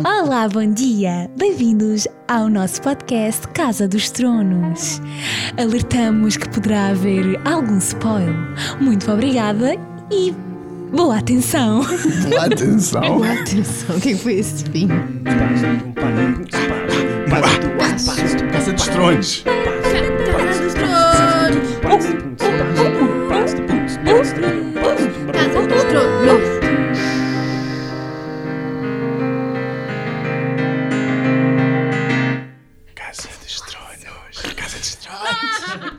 Olá, bom dia! Bem-vindos ao nosso podcast Casa dos Tronos. Alertamos que poderá haver algum spoiler. Muito obrigada e boa atenção! Boa atenção. Boa atenção, o que foi esse fim? Casa dos Tronos. Casa dos Tronos!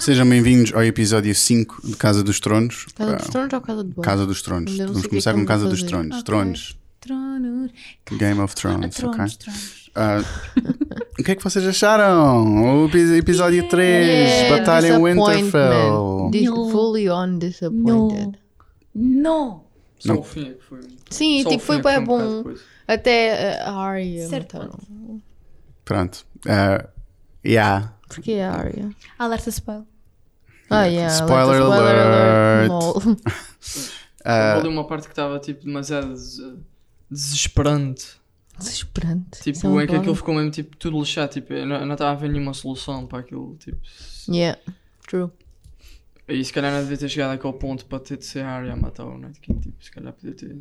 Sejam bem-vindos ao episódio 5 de Casa dos Tronos. Casa dos Ah, Tronos ou Casa de Boa? Casa dos Tronos. Ainda não Vamos sei o que começar é que com Casa dos fazer. Tronos. Ok. Tronos. Tronos. Game of Ah, Thrones, tronos, ok? tronos. Ah, o que é que vocês acharam? O epi- episódio 3, Yeah, Batalha em disappointment. Winterfell. Dis- No. Fully on disappointed. Não! Só Não. o fim é que foi. Sim, só o tipo, fim foi é que bem um bocado bom. coisa. Até uh, a Arya Certo. mataram. Pronto. Ah, yeah. Porquê a Arya? Alerta spoiler. Ah, yeah. Spoiler the alert. Houve ali uma parte que estava tipo demasiado des- desesperante. Desesperante. Tipo, é em que aquilo ficou mesmo tipo tudo lixado. Tipo, eu não estava a ver nenhuma solução para aquilo. Tipo, Yeah, true. e se calhar não devia ter chegado àquele ponto para ter de ser a área a matar o Night King. Tipo, se calhar podia ter.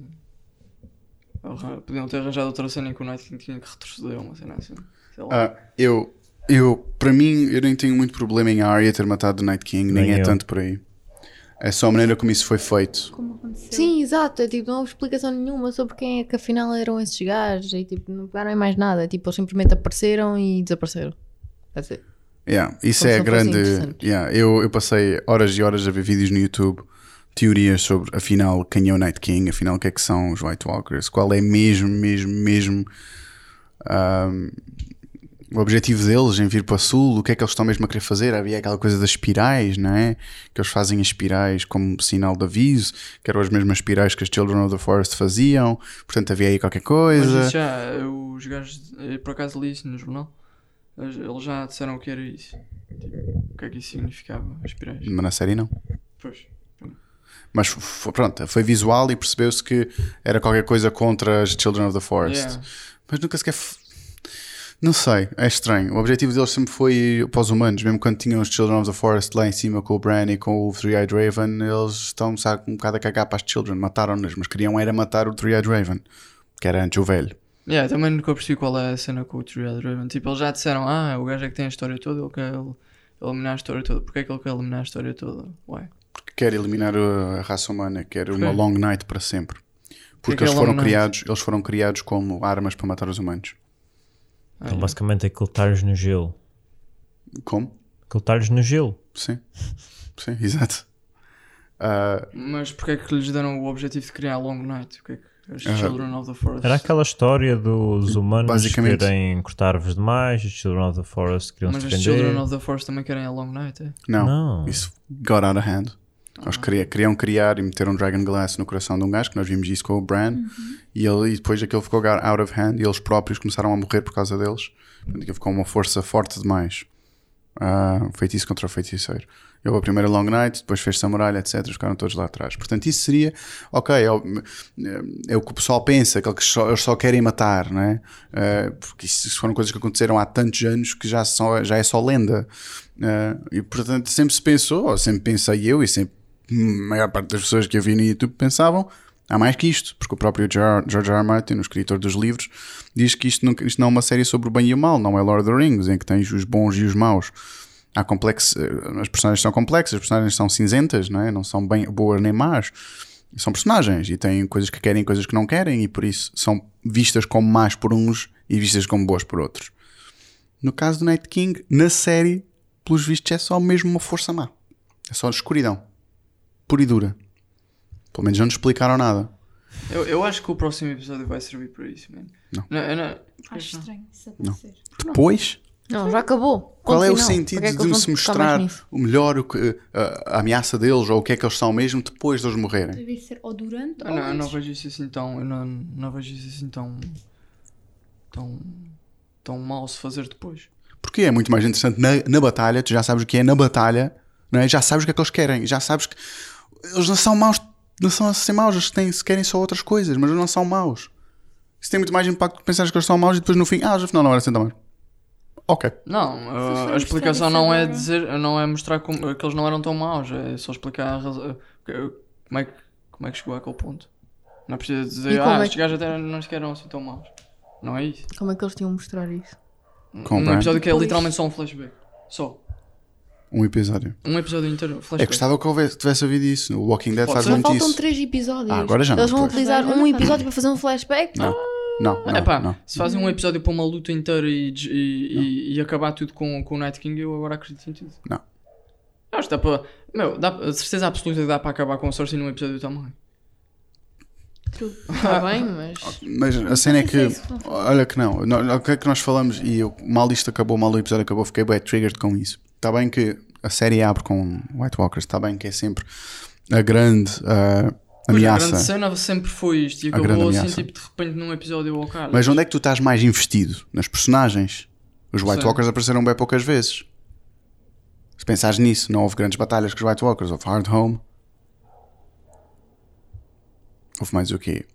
Podiam ter arranjado outra cena em que o Night King tinha que retroceder uma cena assim. Sei lá. ah, eu, eu, para mim, eu nem tenho muito problema em Arya ter matado o Night King, nem, Nem é eu. tanto por aí. É só a maneira como isso foi feito. Como aconteceu? Sim, exato. É tipo, não houve explicação nenhuma sobre quem é que afinal eram esses gajos. E tipo, não pegaram em mais nada. Tipo, eles simplesmente apareceram e desapareceram. That's it. Yeah, isso Como é grande. Yeah, eu, eu passei horas e horas a ver vídeos no YouTube, teorias sobre afinal quem é o Night King, afinal o que é que são os White Walkers, qual é mesmo, mesmo, mesmo ahm, o objetivo deles em vir para o sul, o que é que eles estão mesmo a querer fazer. Havia aquela coisa das espirais, não é? Que eles fazem as espirais como sinal de aviso, que eram as mesmas espirais que as Children of the Forest faziam, portanto havia aí qualquer Mas coisa. isso já, os gajos, eu por acaso li isso no jornal. Eles já disseram o que era isso. Tipo, o que é que isso significava, as pirais. Mas na série não. Pois. Mas pronto, foi visual e percebeu-se que era qualquer coisa contra as Children of the Forest. Yeah. Mas nunca sequer. Não sei, é estranho. O objetivo deles sempre foi para os humanos, mesmo quando tinham os Children of the Forest lá em cima com o Bran e com o Three-Eyed Raven, eles estão sabe, um bocado a cagar para as Children, mataram-nas, mas queriam era matar o Three-Eyed Raven, que era antes o velho. Yeah, também nunca percebi qual é a cena com o Triad Raven. Tipo, eles já disseram, ah, o gajo é que tem a história toda, ele quer el- eliminar a história toda. Porquê é que ele quer eliminar a história toda? Ué. Porque quer eliminar a raça humana, quer uma Porquê? long night para sempre. Porque que é eles foram night? criados, eles foram criados como armas para matar os humanos. Ah, Então, basicamente, aquilo está-lhes no gelo. Como? Está-lhes no gelo. Sim. Sim, exato. Ah, Mas porquê é que lhes deram o objetivo de criar a Long Night? O que é que as Ah. Children of the Forest? Era aquela história dos humanos Basicamente. querem cortar árvores demais, os Children of the Forest queriam Mas se as defender. Children of the Forest também querem a Long Night, é? não, Não. isso got out of hand. Eles queriam, queriam criar e meter um Dragon Glass no coração de um gajo, que nós vimos isso com o Bran, e, ele, e depois aquilo ficou out of hand e eles próprios começaram a morrer por causa deles. Portanto, aquilo ficou uma força forte demais. Ah, feitiço contra feiticeiro. Houve a primeira Long Night, depois fez-se a muralha, etc. Ficaram todos lá atrás. Portanto, isso seria, ok, é, o- é o que o pessoal pensa, que eles só, eles só querem matar, não é? Ah, porque isso foram coisas que aconteceram há tantos anos que já, são, já é só lenda. Ah, e portanto, sempre se pensou, ou sempre pensei eu, e sempre a maior parte das pessoas que eu vi no YouTube pensavam. Há mais que isto, porque o próprio George R. R. Martin, o escritor dos livros, diz que isto não, isto não é uma série sobre o bem e o mal, não é Lord of the Rings, em que tens os bons e os maus. Há complexo, eh, as personagens são complexas, as personagens são cinzentas, não é? Não são bem boas nem más. São personagens e têm coisas que querem coisas que não querem, e por isso são vistas como más por uns e vistas como boas por outros. No caso do Night King, na série, pelos vistos, é só mesmo uma força má. É só escuridão. Pura e dura. Pelo menos não nos explicaram nada. Eu, eu acho que o próximo episódio vai servir para isso, mano. Não. eu não- Acho estranho isso acontecer. Depois, Não, já acabou. qual Ponto é o sentido é de se mostrar o melhor, o que, a, a ameaça deles ou o que é que eles são mesmo depois de eles morrerem? Deve ser ou durante ou não, eu não antes. vejo isso assim tão. Eu não, não vejo isso assim tão. tão. tão mal se fazer depois. Porque é muito mais interessante na, na batalha, tu já sabes o que é na batalha, não é? já sabes o que é que eles querem, já sabes que eles não são maus, não são assim maus, eles têm, se querem só outras coisas, mas eles não são maus. Isso tem muito mais impacto que pensares que eles são maus e depois no fim, ah, afinal não era assim tão mau. Ok. Não, uh, a mostrar explicação não é dizer, não é mostrar como, que eles não eram tão maus, é só explicar a razão, como é que, como é que chegou àquele ponto. Não precisa E dizer, como ah, é estes gajos até não sequer eram assim tão maus. Não é isso. Como é que eles tinham mostrar isso? Com o um episódio que é literalmente só um flashback. Só. Um episódio. Um episódio inteiro, É, flashback. gostava que houvesse, tivesse havido isso. O Walking Dead Pode faz ser. Só muito faltam isso. três episódios. Ah, agora já não, Eles vão pois. utilizar um não episódio para fazer um flashback? Não. Não, não, Epá, não. se fazem um episódio para uma luta inteira e, e, e- e acabar tudo com, com o Night King, eu agora acredito em tudo. Não. Acho que dá para. Meu, dá, a certeza absoluta que dá para acabar com o Cersei num episódio também. Está bem, mas. Mas a cena é que. É. Olha que não. não- O que é que nós falamos? E eu, mal isto acabou, mal o episódio acabou, fiquei bem triggered com isso. Está bem que a série abre com White Walkers, está bem que é sempre a grande ah, Pois, A ameaça. grande cena sempre foi isto e acabou assim, ameaça. tipo, de repente num episódio ao cara. Mas onde é que tu estás mais investido? Nas personagens. Os White Sim. Walkers apareceram bem poucas vezes. Se pensares nisso, não houve grandes batalhas com os White Walkers. Houve Hard Home. Houve mais o quê?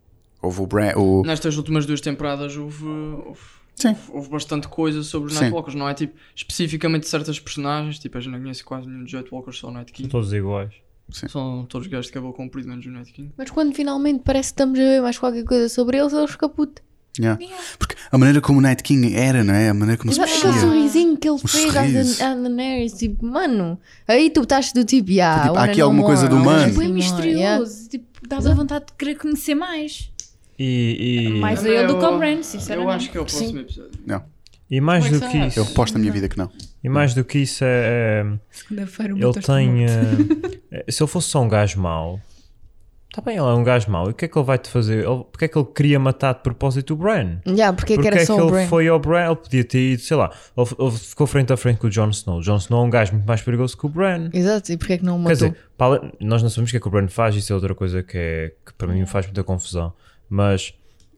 Houve o Bran. O... Nestas últimas duas temporadas houve, houve, Sim. houve bastante coisa sobre os Sim. Nightwalkers, não é? Tipo, especificamente certas personagens, tipo, a gente não conhece quase nenhum dos Nightwalkers, só o Night São King. todos iguais. São todos gajos de cabelo comprido, menos o Night King. Mas quando finalmente parece que estamos a ver mais qualquer coisa sobre eles, eles ficam putos. Yeah. Porque a maneira como o Night King era, não é? A maneira como se Exato, Aquele mexia. sorrisinho que ele Um fez à Daenerys, tipo, mano, aí tu estás do tipo, yeah, Tipo, há aqui alguma coisa more, do I wanna humano. see Bem more, yeah. misterioso. Tipo, dava vontade de querer conhecer mais. E, e, Eu- ele do que sinceramente. Eu acho que é o próximo episódio. Não. e mais Como é do que que isso, Eu reposto na minha vida que não. e mais do que isso é, é- Segunda-feira o ele tem. eh, eh, se ele fosse só um gajo mau, está bem, ele é um gajo mau. E o que é que ele vai te fazer? Ele, porque é que ele queria matar de propósito o Bran? Yeah, porque, é que Porque era é que o ele Bran. foi ao Bran? Ele podia ter ido, sei lá, ele, ele ficou frente a frente com o Jon Snow. O Jon Snow é um gajo muito mais perigoso que o Bran. Exato, e porque é que não o Quer matou? dizer, para nós não sabemos o que é que o Bran faz, isso é outra coisa que, é, que para mim me faz muita confusão. Mas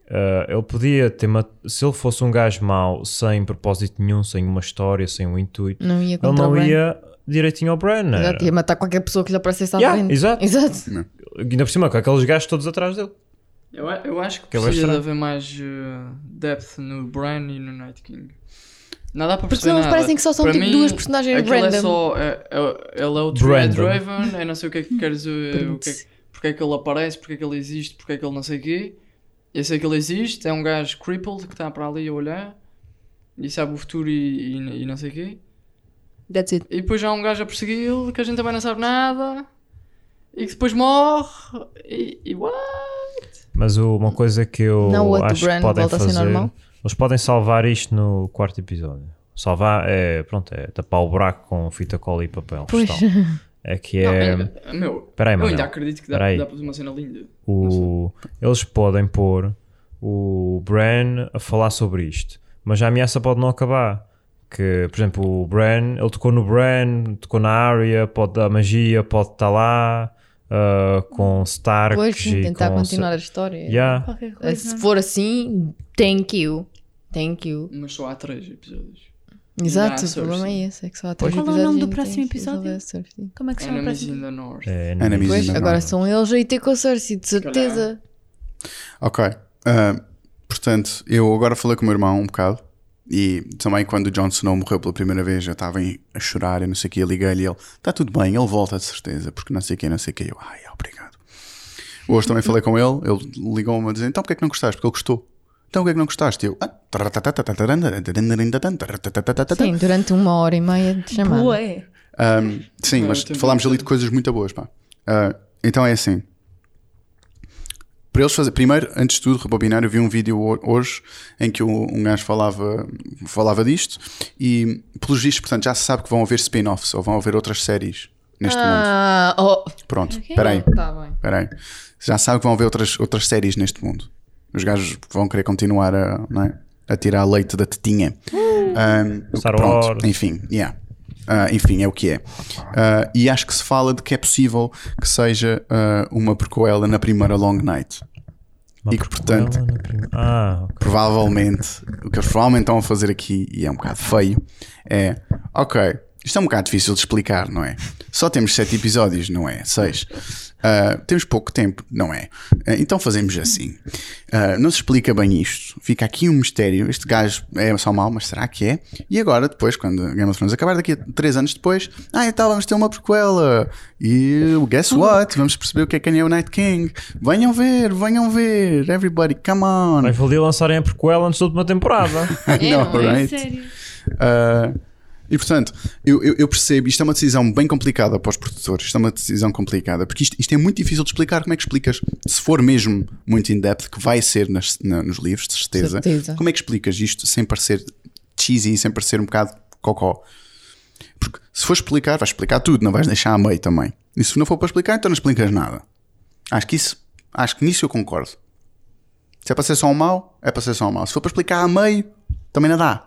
ah, ele podia ter. mat- Se ele fosse um gajo mau, sem propósito nenhum, sem uma história, sem um intuito, não ia ele não ia direitinho ao Bran. era. Exato, ia matar qualquer pessoa que lhe aparecesse à Yeah, frente. exato. Exato. Ainda por cima, com aqueles gajos todos atrás dele. Eu, eu acho que Que é precisa de haver mais uh, depth no Bran e no Night King. Dá para Porque perceber senão eles nada. parecem que só são Para tipo mim, duas personagens é random. só. É, é- ele é o Dread Brandon. Raven, eu não sei o que é que quer dizer, o que é, que- porque é que ele aparece, porque é que ele existe, porque é que ele não sei o quê. Eu sei que ele existe, é um gajo crippled que está para ali a olhar e sabe o futuro e, e, e não sei o quê. That's it. E depois já há um gajo a persegui-lo que a gente também não sabe nada e que depois morre e, e what? Mas uma coisa que eu Não, o outro acho que podem volta a ser fazer, normal? eles podem salvar isto no quarto episódio. Salvar é, pronto, é tapar o buraco com fita cola e papel Pois. É que Não, é, é- meu, Peraí, eu ainda acredito que dá, dá para fazer uma cena linda. o, eles podem pôr o Bran a falar sobre isto, mas a ameaça pode não acabar. Que, por exemplo, o Bran, ele tocou no Bran, tocou na Arya, pode dar magia, pode estar lá ah, com Stark Pois sim, e tentar com continuar a história. Yeah. Uh, coisa. Se for assim, thank you. Thank you. Mas só há três episódios. Exato, o problema é esse. É que só há três Qual é o nome do próximo que episódio? Como é que se chama o Enemies próximo? in the North. É, Enemies Pois, in the agora North. são eles aí ter Cersei, de certeza. Ok. Ah, portanto, eu agora falei com o meu irmão um bocado. E também quando o Jon Snow morreu pela primeira vez, eu estava a chorar e não sei o que. Eu liguei-lhe e ele: Está tudo bem, ele volta de certeza, porque não sei o que, não sei o que. Eu, ai, obrigado. Hoje também falei com ele, ele ligou-me a dizer: Então porquê é que não gostaste? Porque ele gostou. Então porquê é que não gostaste? Eu. "Ah, Sim, durante uma hora e meia de chamada. Ué. Um, sim, mas falámos ali de coisas muito boas, pá. Uh, então é assim. Para eles fazer, primeiro, antes de tudo, rebobinar, eu vi um vídeo ho- hoje em que um gajo falava, falava disto e, pelos vistos, portanto, já se sabe que vão haver spin-offs ou vão haver outras séries neste mundo. Oh, Pronto, Ok. espera aí, tá bem. espera aí. Já sabe que vão haver outras, outras séries neste mundo. Os gajos vão querer continuar a, não é? A tirar leite da tetinha. Um, pronto, enfim, yeah. Ah, enfim, é o que é. Ah, e acho que se fala de que é possível que seja ah, uma prequela na primeira Long Night. Uma E que, portanto- prima- Ah, ok. Provavelmente, o que eles provavelmente estão a fazer aqui, e é um bocado feio, é ok, Isto é um bocado difícil de explicar, não é? Só temos sete episódios, não é? Seis. Uh, temos pouco tempo, não é? Uh, então fazemos assim. Uh, não se explica bem isto. Fica aqui um mistério. Este gajo é só mau, mas será que é? E agora, depois, quando Game of Thrones acabar, daqui a três anos depois, ah, então vamos ter uma prequela. E guess what? Vamos perceber o que é que é o Night King. Venham ver, venham ver. Everybody, come on. Mas valia lançarem a prequel antes da última temporada. É, é? right? Sério. E portanto, eu, eu, eu percebo, isto é uma decisão bem complicada para os produtores, isto é uma decisão complicada, porque isto, isto é muito difícil de explicar. Como é que explicas, se for mesmo muito in-depth, que vai ser nas, na- nos livros, de certeza, Certeza. como é que explicas isto sem parecer cheesy, sem parecer um bocado cocó? Porque se for explicar, vais explicar tudo, não vais deixar a meio também. E se não for para explicar, então não explicas nada. Acho que isso, acho que nisso eu concordo. Se é para ser só um mau, é para ser só um mau. Se for para explicar a meio, também não dá.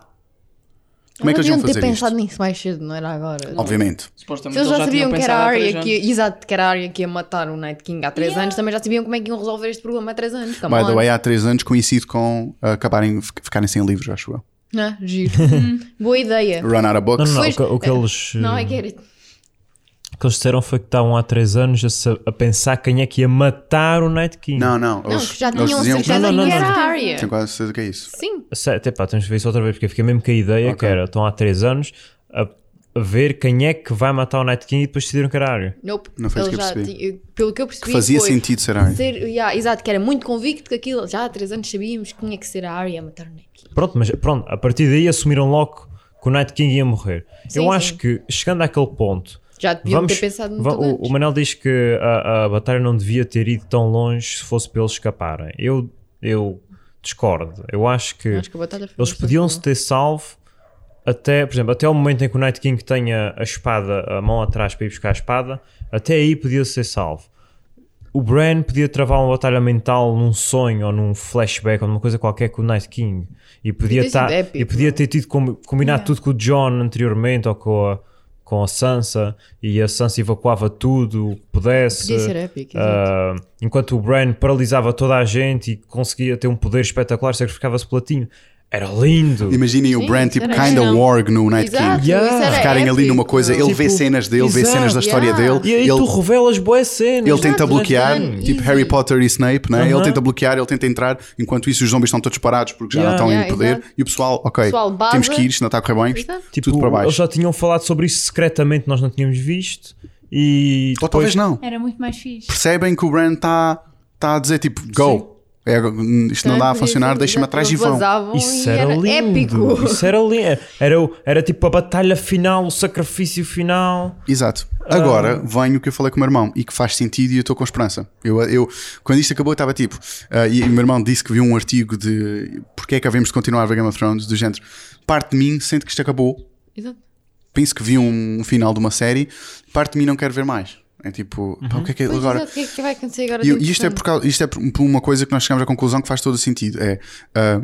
Como é que eles ter fazer isto? pensado nisso mais cedo, não era agora. Obviamente. Supostamente Se eles já sabiam tinham que era a três que, anos. exato, que era a Arya que ia matar o Night King há 3 anos, também já sabiam como é que iam resolver este problema há 3 anos. Come By the on. way, há 3 anos coincido com uh, acabarem fi- ficarem sem livros, acho eu. Ah, giro. Boa ideia. Run out of books. não, não. Pois, o, que, o que é, eles, Não, I eh, get it. Que eles disseram foi que estavam há 3 anos a, a pensar quem é que ia matar o Night King. Não, não. Não, Eles, que já tinham diziam que certeza Não, não, que não, era não. a Arya. Tenho quase certeza que é isso. Sim. Até pá, temos de ver isso outra vez, porque eu fiquei mesmo com a ideia Ok. que era, estão há 3 anos a, a ver quem é que vai matar o Night King e depois decidiram que era a Arya. Nope. Não foi isso que eu percebi. tinha- pelo que eu percebi, Que fazia foi sentido ser Arya. ser, yeah, exato, que era muito convicto que aquilo, já há 3 anos sabíamos que tinha que ser a Arya a matar o Night King. Pronto, mas pronto, a partir daí assumiram logo que o Night King ia morrer. Sim, eu sim. acho que, chegando àquele ponto, Já deviam vamos, ter pensado muito o, antes. o Manel diz que a, a batalha não devia ter ido tão longe se fosse para eles escaparem. Eu, eu discordo. Eu acho que, Acho que eles podiam-se ter salvo até, por exemplo, até o momento em que o Night King tenha a espada, a mão atrás para ir buscar a espada, até aí podia ser salvo. O Bran podia travar uma batalha mental num sonho ou num flashback ou numa coisa qualquer com o Night King e podia, ter sido tá, épico, e podia ter tido com- combinado tudo com o John anteriormente ou com a, com a Sansa e a Sansa evacuava tudo o que pudesse. Podia ser épico. Ah, enquanto o Bran paralisava toda a gente e conseguia ter um poder espetacular, sacrificava-se pelo latinho. Era lindo. Imaginem o Sim, Bran isso tipo kinda genial. warg no Night Exato, King. Yeah. Ficarem ali numa coisa, ele vê Tipo, cenas dele, vê exato, cenas da história yeah. dele. E aí ele, tu revelas boas cenas. ele tenta bloquear, exato. tipo Easy. Harry Potter e Snape, né? Aham. ele tenta bloquear, ele tenta entrar, enquanto isso os zombies estão todos parados porque já não estão Yeah, em poder. E o pessoal, ok, Pessoal, temos que ir, isto não está a correr bem. Tipo, tudo para Eles baixo. já tinham falado sobre isso secretamente, nós não tínhamos visto. E Ou talvez depois- não. Era muito mais fixe. Percebem que o Bran está tá a dizer tipo, go. É, isto não dá a funcionar, deixa-me atrás e vão. Isso e era, lindo. épico. Isso era lindo. Era, era tipo a batalha final, o sacrifício final. Exato. Ah. Agora vem o que eu falei com o meu irmão e que faz sentido e eu estou com esperança. Eu, eu, quando isto acabou, eu estava tipo. ah, e o meu irmão disse que viu um artigo de porque é que havemos de continuar a ver Game of Thrones, do género. Parte de mim sente que isto acabou. Exato. Penso que vi um final de uma série. Parte de mim não quer ver mais. É tipo, pá, o que é que Pois, agora. exato, o que é que vai acontecer agora? E, e isto é, por causa, isto é por uma coisa que nós chegamos à conclusão que faz todo o sentido. É. ah,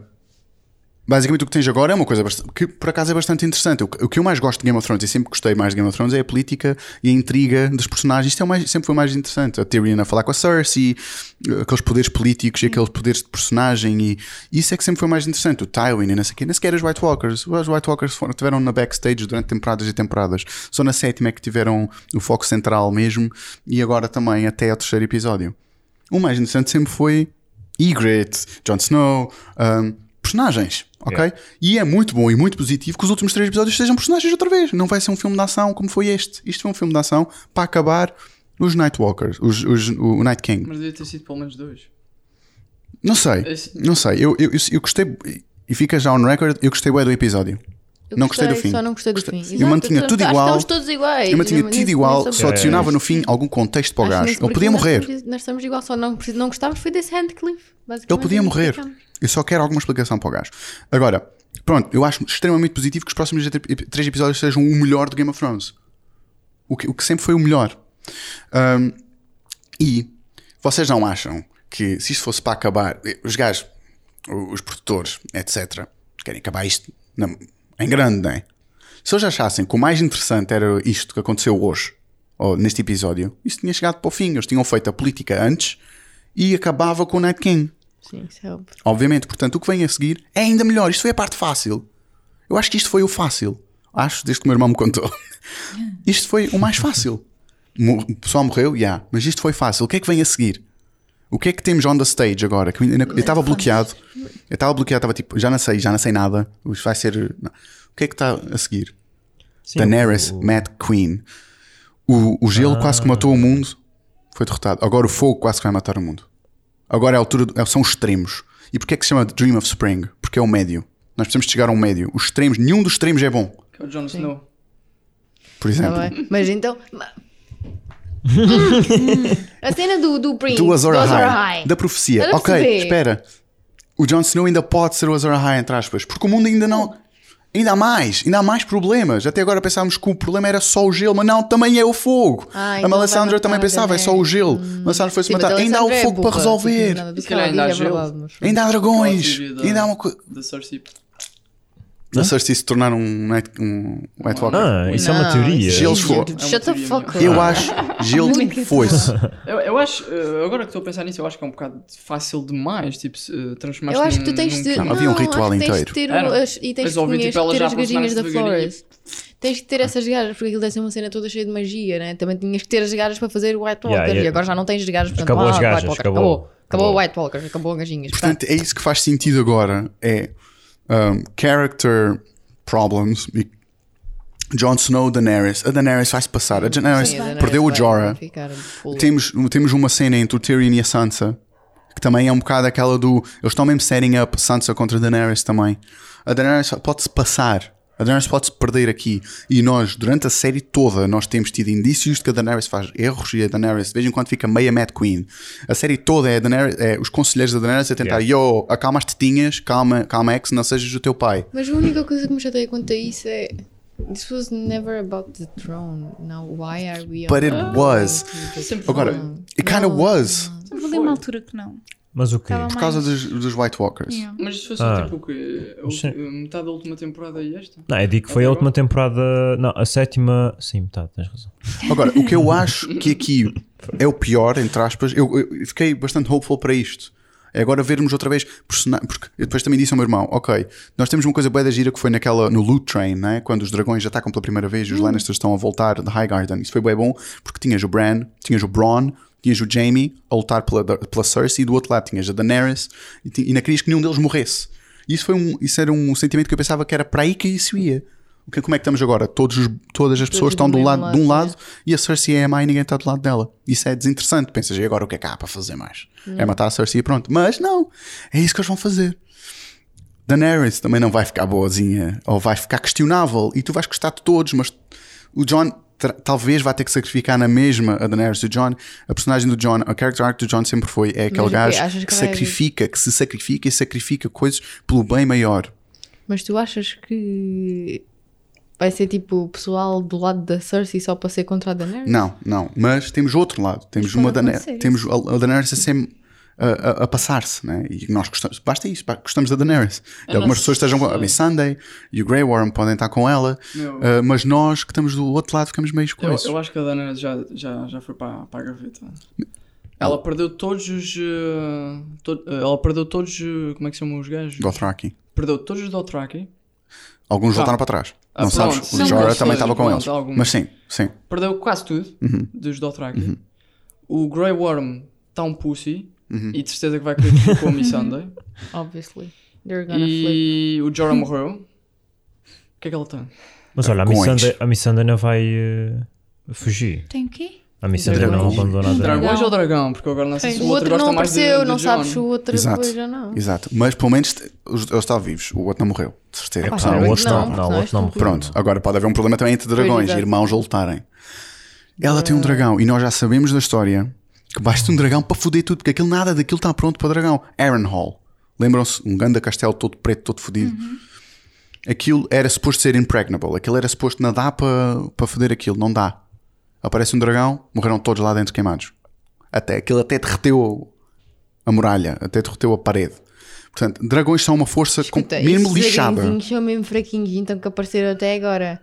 Basicamente o que tens agora é uma coisa que por acaso é bastante interessante. O que, eu mais gosto de Game of Thrones e sempre gostei mais de Game of Thrones é a política e a intriga dos personagens. Isto é mais, sempre foi mais interessante. A Tyrion a falar com a Cersei, aqueles poderes políticos e aqueles poderes de personagem e isso é que sempre foi mais interessante. O Tywin e não sei o quê. Nem sequer os White Walkers. Os White Walkers foram, tiveram na backstage durante temporadas e temporadas. Só na sétima é que tiveram o foco central mesmo e agora também até ao terceiro episódio. O mais interessante sempre foi Ygritte, Jon Snow, um, personagens, ok? E é muito bom e muito positivo que os últimos três episódios sejam personagens outra vez. Não vai ser um filme de ação como foi este. Isto foi um filme de ação para acabar os Nightwalkers, os, os, o Night King. Mas devia ter sido pelo menos dois. Não sei, Esse- não sei. Eu, eu, eu, eu gostei, e fica já on record, eu gostei bem do episódio. Eu não gostei do fim. Só não gostei do Gostei- fim. eu Exato, mantinha tudo igual. Estamos todos iguais. Eu mantinha tudo igual, só adicionava no fim algum contexto para o gajo. Ele podia nós morrer. estamos- Nós estamos igual, só não, não gostávamos foi desse Handcliffe. Ele podia morrer. Eu só quero alguma explicação para o gajo. Agora, pronto, eu acho extremamente positivo que os próximos três episódios sejam o melhor do Game of Thrones. O que, o que sempre foi o melhor. Um, e vocês não acham que se isto fosse para acabar, eh, os gajos, os produtores, etc., querem acabar isto na- em grande, não é? Se eles achassem que o mais interessante era isto que aconteceu hoje, ou neste episódio, isso tinha chegado para o fim. Eles tinham feito a política antes e acabava com o Night King. Sim, isso é óbvio. Obviamente, portanto, o que vem a seguir é ainda melhor. Isto foi a parte fácil. Eu acho que isto foi o fácil. Acho, desde que o meu irmão me contou. Isto foi o mais fácil. O pessoal morreu, já. Mas isto foi fácil. O que é que vem a seguir? O que é que temos on the stage agora? Que eu estava bloqueado. Eu estava bloqueado, estava tipo, já não sei, já não sei nada. Isto vai ser. não. O que é que está a seguir? Sim, Daenerys, o- Mad Queen. O, o gelo quase que matou o mundo. Foi derrotado. Agora o fogo quase que vai matar o mundo. Agora é a altura. do- são os extremos. E porquê é que se chama Dream of Spring? Porque é o médio. Nós precisamos chegar a um médio. Os extremos, nenhum dos extremos é bom. Que é o Jon Snow. Por Tá exemplo. bem? Mas então. a cena do, do Prince, do Azor Ahai, da profecia. Ok, espera. O Jon Snow ainda pode ser o Azor Ahai, entre aspas, porque o mundo ainda não. Ainda há mais, ainda há mais problemas. Até agora pensávamos que o problema era só o gelo, mas não, também é o fogo. Ah, a então Melisandre vai também matar pensava, é só o gelo. A Melisandre foi-se matar. a Ainda há o é fogo para resolver. ainda há Ainda há dragões. Ainda há uma coisa. Cersei. A Cersei se tornar um Night, um White Walker. Ah, isso é uma Não, teoria. isso- Gelos foram. Shut É the fuck up. Eu acho, gelo foi-se. Eu, eu acho, eh, agora que estou a pensar nisso, eu acho que é um bocado fácil demais, tipo, se, eh, transformar Eu acho que tu tens de. Não, Não, havia um ritual tens inteiro. de ter Era. as, e tens de tipo, ter já as gaginhas da. Flores. Tens de ter essas gajas, porque aquilo deve ser uma cena toda cheia de magia, né? Também tinhas que ter as gajas para fazer o White Walker. Yeah, yeah. E agora já não tens as gajas, portanto, Acabou ah, as gajas, White Walker, acabou. acabou. Acabou o Acabou. White Walker, acabou as gaginhas. Portanto, é isso que faz sentido agora. É um, character problems. E Jon Snow, Daenerys. A Daenerys vai-se passar. A Daenerys Sim, a Daenerys perdeu o Jorah. Temos, temos uma cena entre o Tyrion e a Sansa que também é um bocado aquela do. Eles estão mesmo setting up Sansa contra Daenerys também. A Daenerys pode-se passar. A Daenerys pode-se perder aqui. E nós, durante a série toda, nós temos tido indícios de que a Daenerys faz erros e a Daenerys de vez em quando fica meia Mad Queen. A série toda é, a Daenerys, é os conselheiros da Daenerys a tentar, yo, acalma as tetinhas, calma, calma ex, não sejas o teu pai. Mas a única coisa que me chateia quanto a isso é. This was never about the throne. Now, why are we But it was. Agora, it kind of was. Houve ali uma altura que não. Mas o quê? Por causa dos, dos White Walkers. Yeah. Mas isso foi só Ah. tipo o quê? Metade da última temporada e esta? Não, eu digo que foi a última temporada. Não, a sétima. Sim, tá, tens razão. Agora, o que eu acho que aqui é o pior, entre aspas, eu, eu fiquei bastante hopeful para isto. É agora vermos outra vez porque eu depois também disse ao meu irmão, ok, nós temos uma coisa bem da gira que foi naquela, no Loot Train, né? quando os dragões atacam pela primeira vez e os Lannisters estão a voltar de Highgarden. Isso foi bem bom, porque tinhas o Bran, tinhas o Bronn, tinhas o Jaime a lutar pela, pela Cersei e do outro lado tinhas a Daenerys e, e não querias que nenhum deles morresse. Isso, foi um, isso era um sentimento que eu pensava que era para aí que isso ia. O que- Como é que estamos agora? Todos os- todas as pessoas do estão do mesmo lado, de um lado, lado e a Cersei é a má e ninguém está do lado dela. Isso é desinteressante. Pensas, e agora o que é que há para fazer mais? É matar a Cersei e pronto. Mas não, é isso que eles vão fazer. Daenerys também não vai ficar boazinha ou vai ficar questionável e tu vais gostar de todos, mas o John talvez vai ter que sacrificar na mesma a Daenerys. O John, a personagem do John, a character arc do John sempre foi é aquele gajo que, que vai- sacrifica, que se sacrifica e sacrifica coisas pelo bem maior. Mas tu achas que vai ser tipo o pessoal do lado da Cersei só para ser contra a Daenerys? Não, não. Mas temos outro lado. Temos uma Daener acontecer, temos a, Daenerys a sempre a, a- a passar-se, né? E nós gostamos, basta isso, gostamos da Daenerys. E algumas pessoas estejam com a Miss Sunday e o Grey Worm podem estar com ela, Meu. uh, mas nós que estamos do outro lado ficamos meio Eu, coisas. eu acho que a Dana já, já, já foi para, para a gaveta. Ela perdeu todos os. eh, to- eh, ela perdeu todos. eh, Como é que se chamam os gajos? Dothraki. Perdeu todos os Dothraki. Alguns Tá. voltaram para trás. Ah, não pronto. sabes? O Jorah mas também estava com eles. alguns. Mas sim, sim. Perdeu quase tudo Uhum. dos Dothraki. O Grey Worm está um pussy. Uhum. E de certeza que vai querer ficar com a Miss Sunday. Obviously. They're gonna flip. e o Jorah morreu. O que é que ela tem? Mas olha, a a Missandei não vai eh, fugir. Tem o quê? A Missandei não Dragões. abandona a Dragão. Dragões ou dragão? Porque agora não sei se O o outro outro gosta não mais de, apareceu, de não sabes se o outro Exato. depois já não. Exato. Mas pelo menos eles estavam vivos. O outro não morreu. De certeza. Ah, Ah, o outro não, não, o senão outro não isto Pronto, agora pode haver um problema também entre dragões, irmãos a lutarem. Ela tem um dragão e nós já sabemos da história que basta um dragão para foder tudo, porque aquilo nada daquilo está pronto para dragão. Aaron Hall. Lembram-se? Um ganda castelo todo preto, todo fodido. Aquilo era suposto ser impregnable. Aquilo era suposto nadar para, para foder aquilo. Não dá. Aparece um dragão, morreram todos lá dentro queimados. Até, aquilo até derreteu a muralha, até derreteu a parede. Portanto, dragões são uma força com, Escuta, mesmo esses lixada. são mesmo fraquinhos, então que apareceram até agora.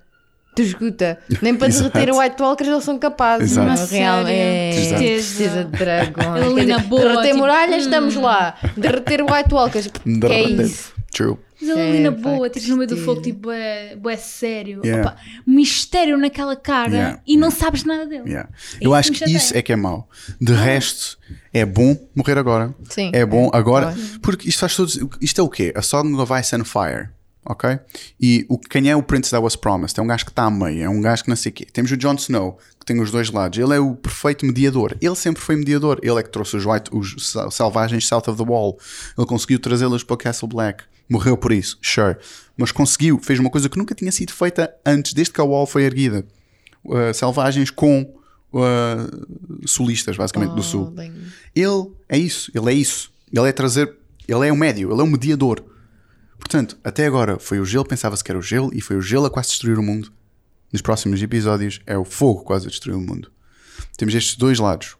Tu escuta, nem para Exato. derreter o White Walkers eles são capazes. Exato. Não, Uma real, é. Tristeza de dragões. Ali na boa, derreter tipo, muralhas, estamos lá. Derreter o White Walkers, que é isso? True. Mas ele É, ali na boa, tipo no meio do fogo, tipo, é, bué sério. Yeah. Opa, mistério naquela cara Yeah, e não sabes nada dele. Yeah. É Eu acho que isso é que é mau. De resto, é bom morrer agora. Sim. É bom agora. Claro. Porque isto faz todos. Isto é o quê? A Song of Ice and Fire. Ok? E o, quem é o Prince that was promised? É um gajo que está a meio, é um gajo que não sei o quê. Temos o Jon Snow, que tem os dois lados. Ele é o perfeito mediador. Ele sempre foi mediador. Ele é que trouxe os, white, os sel- selvagens south of the wall. Ele conseguiu trazê-los para o Castle Black. Morreu por isso, sure. Mas conseguiu, fez uma coisa que nunca tinha sido feita antes, desde que a wall foi erguida. Uh, selvagens com uh, sulistas, basicamente, do sul. Oh, bem. Ele é isso, ele é isso. Ele é trazer, ele é o médio, ele é o mediador. Portanto, até agora foi o gelo, pensava-se que era o gelo, e foi o gelo a quase destruir o mundo. Nos próximos episódios é o fogo quase a destruir o mundo. Temos estes dois lados.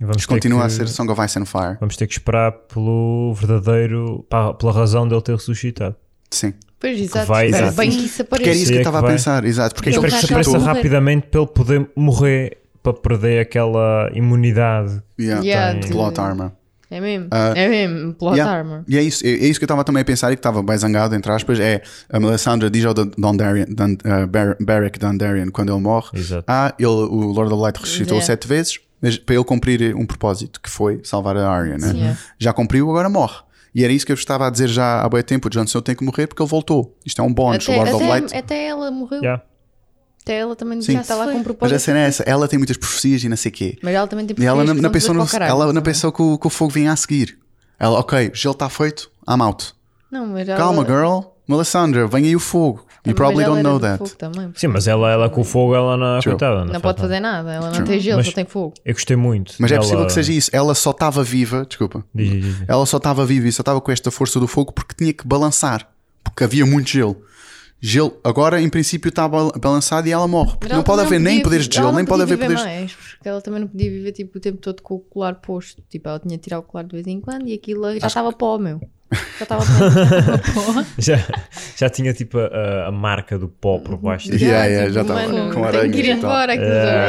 Vamos continua que- a ser Song of Ice and Fire. Vamos ter que esperar pelo verdadeiro, pela razão dele ter ressuscitado. Sim. Pois, exato. vai- Espero exato. bem que isso Porque era isso que é eu estava a vai. pensar, exato. Porque é vai Espero que se rapidamente para ele poder morrer para perder aquela imunidade. Yeah. Yeah, tem- de- Plot armor. É mesmo. Ah, é mesmo. Plot Yeah. armor. E é isso, é, é isso que eu estava também a pensar e que estava bem zangado, entre aspas, é a Melisandre diz ao Dondarrion, Don, uh, Bar- Beric Dondarrion quando ele morre, Exato. ah, ele, o Lord of Light ressuscitou Yeah. sete vezes mas para ele cumprir um propósito, que foi salvar a Arya, né? Yeah. Já cumpriu, agora morre. E era isso que eu estava a dizer já há bem tempo, o Jon Snow tem que morrer porque ele voltou. Isto é um bónus, o Até, Lord of Light... até, até ela morreu. Yeah. Até ela também Sim. já está lá com um Mas propósito. a cena é essa, ela tem muitas profecias e não sei o quê. Mas ela também tem E ela não, profecias não pensou, no, caralho, ela não pensou que o, que o fogo vinha a seguir. Ela, ok, o gelo está feito, I'm out. Não, mas ela, Calma, girl. Melisandre, vem aí o fogo. You mas probably ela don't era know that. também. Sim, mas ela, ela com o fogo, ela não, True. coitada, não, Não faz pode fazer nada. Ela não True. tem gelo, Mas- só tem fogo. Eu gostei muito. Mas é dela- possível que seja isso. Ela só estava viva, desculpa. Diz, diz, diz. Ela só estava viva e só estava com esta força do fogo porque tinha que balançar. Porque havia muito gelo. Gelo, agora em princípio está bal- balançado e ela morre. Porque Mas não ela pode haver nem poderes de ela gelo, nem pode haver poderes. mais, porque ela também não podia viver tipo, o tempo todo com o colar posto. Tipo, ela tinha de tirar o colar de vez em quando e aquilo já estava pó, meu. Já estava pó. Já, já tinha tipo a, a marca do pó por baixo. da- Yeah, yeah, tipo, já estava mano, com tenho aranhas que ir embora. É.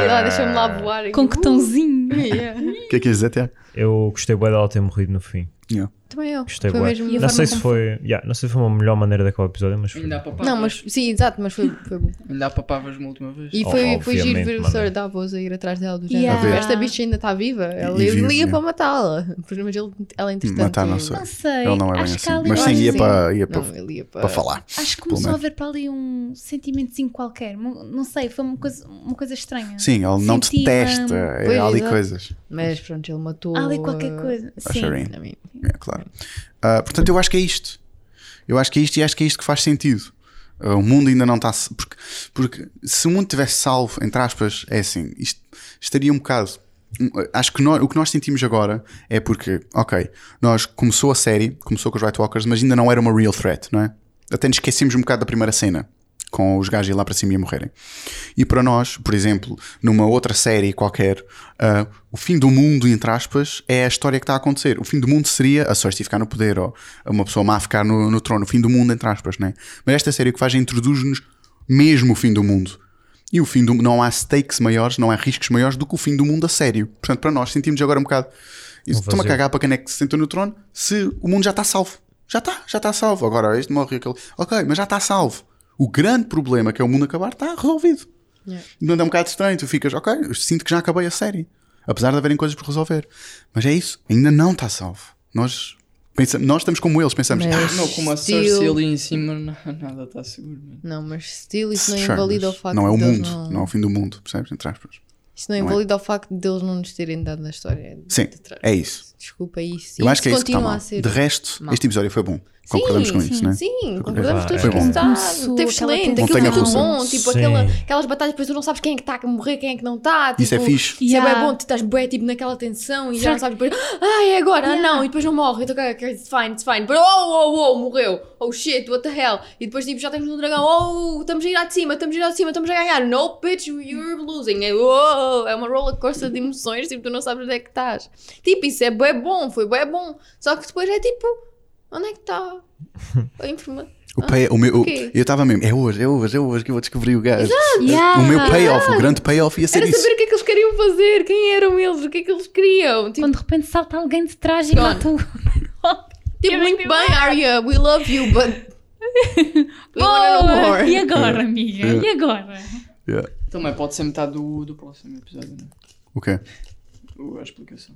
já- ah, Deixa-me lá voar. Com que tãozinho. Yeah. O que é que ias dizer, Tiago? Eu gostei bem dela ter morrido no fim. Yeah. Também eu. Gostei Foi mesmo. E Não sei se foi, yeah, não sei se foi uma melhor maneira daquele episódio, mas foi. Ainda há papavas. Não, mas sim, exato, mas foi, foi bom. Ainda há papavas uma última vez. E Oh, foi, foi giro ver o. Sir Davos a ir atrás dela do género. Yeah. Ver. Esta bicha ainda está viva. Ela E ele vive, ia yeah. para matá-la. Mas ele, ela entretanto. Matar, não sei. Não sei. Ele não é bem assim. há Mas sim, ia para, ia Não, para, ele ia para. para falar. Acho que começou a haver para ali um sentimentozinho qualquer. Não não sei, foi uma coisa, uma coisa estranha. Sim, ele não detesta. É Pois, ali coisas. Mas pronto, ele matou. Há ali qualquer coisa. Sim. É, claro. Ah, portanto, eu acho que é isto. Eu acho que é isto e acho que é isto que faz sentido. Ah, o mundo ainda não está. Porque, porque se o mundo tivesse salvo, entre aspas, é assim, isto estaria um bocado. Acho que nós- o que nós sentimos agora é porque, ok, nós começou a série, começou com os White Walkers, mas ainda não era uma real threat, não é? Até nos esquecemos um bocado da primeira cena, com os gajos ir lá para cima e morrerem. E para nós, por exemplo, numa outra série qualquer, ah, o fim do mundo, entre aspas, é a história que está a acontecer. O fim do mundo seria a Cersei ficar no poder, ou uma pessoa má ficar no, no trono. O fim do mundo, entre aspas, né? Mas esta série o que faz é introduz-nos mesmo o fim do mundo. E o fim do não há stakes maiores, não há riscos maiores do que o fim do mundo a sério. Portanto, para nós sentimos agora um bocado. Estou-me a cagar para quem é que se sentou no trono se o mundo já está salvo. Já está, já está salvo. Agora este morre aquele. Ok, mas já está salvo. O grande problema que é o mundo acabar está resolvido. Yeah. Não é um bocado estranho. Tu ficas, ok, eu sinto que já acabei a série. Apesar de haverem coisas por resolver. Mas é isso, ainda não está salvo. Nós, pensa, nós estamos como eles, pensamos. Mas- "Ah, Não, como a Still- Cersei ali em cima, na- nada está seguro. mano. Não, mas still isso não sure, invalida o facto não é o mundo, não... não é o fim do mundo, percebes? Entre aspas. Isso não não é? invalida o facto de eles não nos terem dado na história. Sim, de trás. é isso. Desculpa isso. Eu acho que é Isso que está continua mal. a ser. De resto, mal. este episódio foi bom. Concordamos com isso, sim, né? Sim, concordamos todos Foi com bom. isso. Tá, Começou teve excelente, aquilo foi tudo bom. Tipo, Sim. aquela, aquelas batalhas, depois tu não sabes quem é que está a morrer, quem é que não está. Isso é tipo, fixe. Isso é Yeah. bem bom, tu estás bué, tipo, naquela tensão e já não sabes depois, ah, é agora, ah, Yeah. não, e depois não morre, então, it's fine, it's fine, depois, oh, oh, oh, morreu, oh shit, what the hell, e depois, tipo, já temos um dragão, oh, estamos a ir lá de cima, estamos a ir lá de cima, estamos a ganhar, no, bitch, you're losing, é, oh, é uma roller coaster de emoções, tipo, tu não sabes onde é que estás. Tipo, isso é bom, foi bué bom, só que depois é tipo, onde é que está a informação? O pay, o meu, o- quê? eu estava mesmo, é hoje, é hoje, é hoje que eu vou descobrir o gajo. Yeah. O meu payoff, o grande payoff ia ser Era isso. saber o que é que eles queriam fazer, quem eram eles, o que é que eles queriam. Tipo, Quando de repente salta alguém de trás e mata o. Tipo, muito bem, Arya, we love you, but. we know more. E agora, amiga? E agora? Yeah. Também pode ser metade do, do próximo episódio, né? O quê? O- A explicação.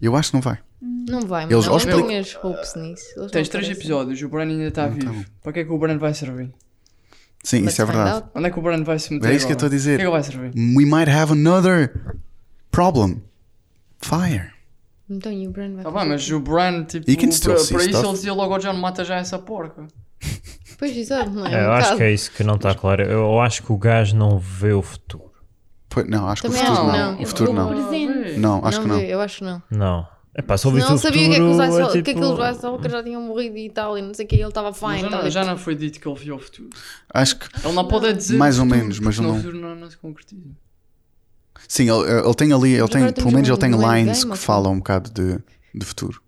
Eu acho que não vai. Não vai, mas Eles- não tenho explicam- as hopes nisso. Eles Tens não três parecem. episódios, o Bran ainda está vivo. tá. Para que é que o Bran vai servir? Sim, Let's isso é find verdade. out. Onde é que o Bran vai se meter? É isso que eu agora? estou a dizer. O que é que ele vai servir? We might have another problem. Fire. Então, e o Bran vai Tá fazer bem, mas o Bran, tipo, can still para, see para isso stuff. ele dizia logo ao John mata já essa porca. Pois, exato, não é? É, eu Um acho bocado. que é isso que não está claro. Eu acho que o gajo não vê o futuro. Pois- Não, acho que o Também futuro que não. não. O futuro não. Não, acho que não. eu acho que não. Não. É pá, ele Não o sabia que, é que, os Ice é Walker- que tipo... aqueles Ice Walker já tinham morrido e tal, e não sei o que, ele estava Mas fine. já, tal, não, e já tipo- não foi dito que ele via o futuro. Acho que. Ele não pode dizer. Mais o ou futuro, menos, mas porque não- o futuro não, não se concretiza. Sim, ele, ele tem ali, ele tem, agora pelo temos menos um- ele tem lines endgame, que falam um bocado de, de futuro.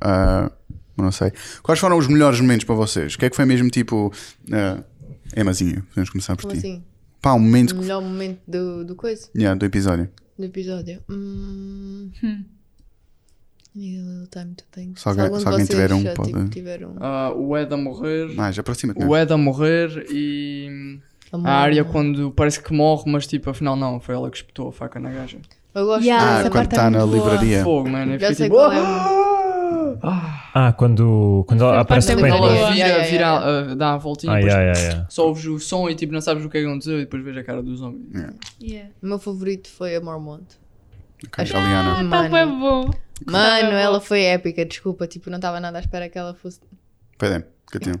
Ah, não sei. Quais foram os melhores momentos para vocês? O que é que foi mesmo tipo. Uh, Emazinho, podemos começar por Como ti. assim? Pá, um momento O melhor momento do, do coisa, yeah, do episódio. do episódio. Hum... A little time to think. Se alguém- de se alguém tiver um, já, pode- tipo, tiver um. Ah, o Ed a morrer. Mais, aproxima-te. O. Ed a morrer e. amor. A área quando parece que morre, mas tipo, afinal não, foi ela que espetou a faca na gaja. Eu gosto Yeah, Ah, dessa quando está é na boa. livraria. Fogo, mano. Eu Já fiquei sei tipo. qual é. "Ah!" Ah, quando, quando ela aparece boa. Ela vira, vira, ah, dá a voltinha Ah, e depois yeah, yeah, yeah. só ouves o som e tipo não sabes o que é que aconteceu e depois vês a cara do zombie. Yeah. O meu favorito foi a Mormont. Ok, a Liana. Ah, Mano. tá bom. Mano, Tá ela foi épica, desculpa, tipo, não estava nada à espera que ela fosse. Pera aí, continua.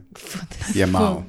E é mau.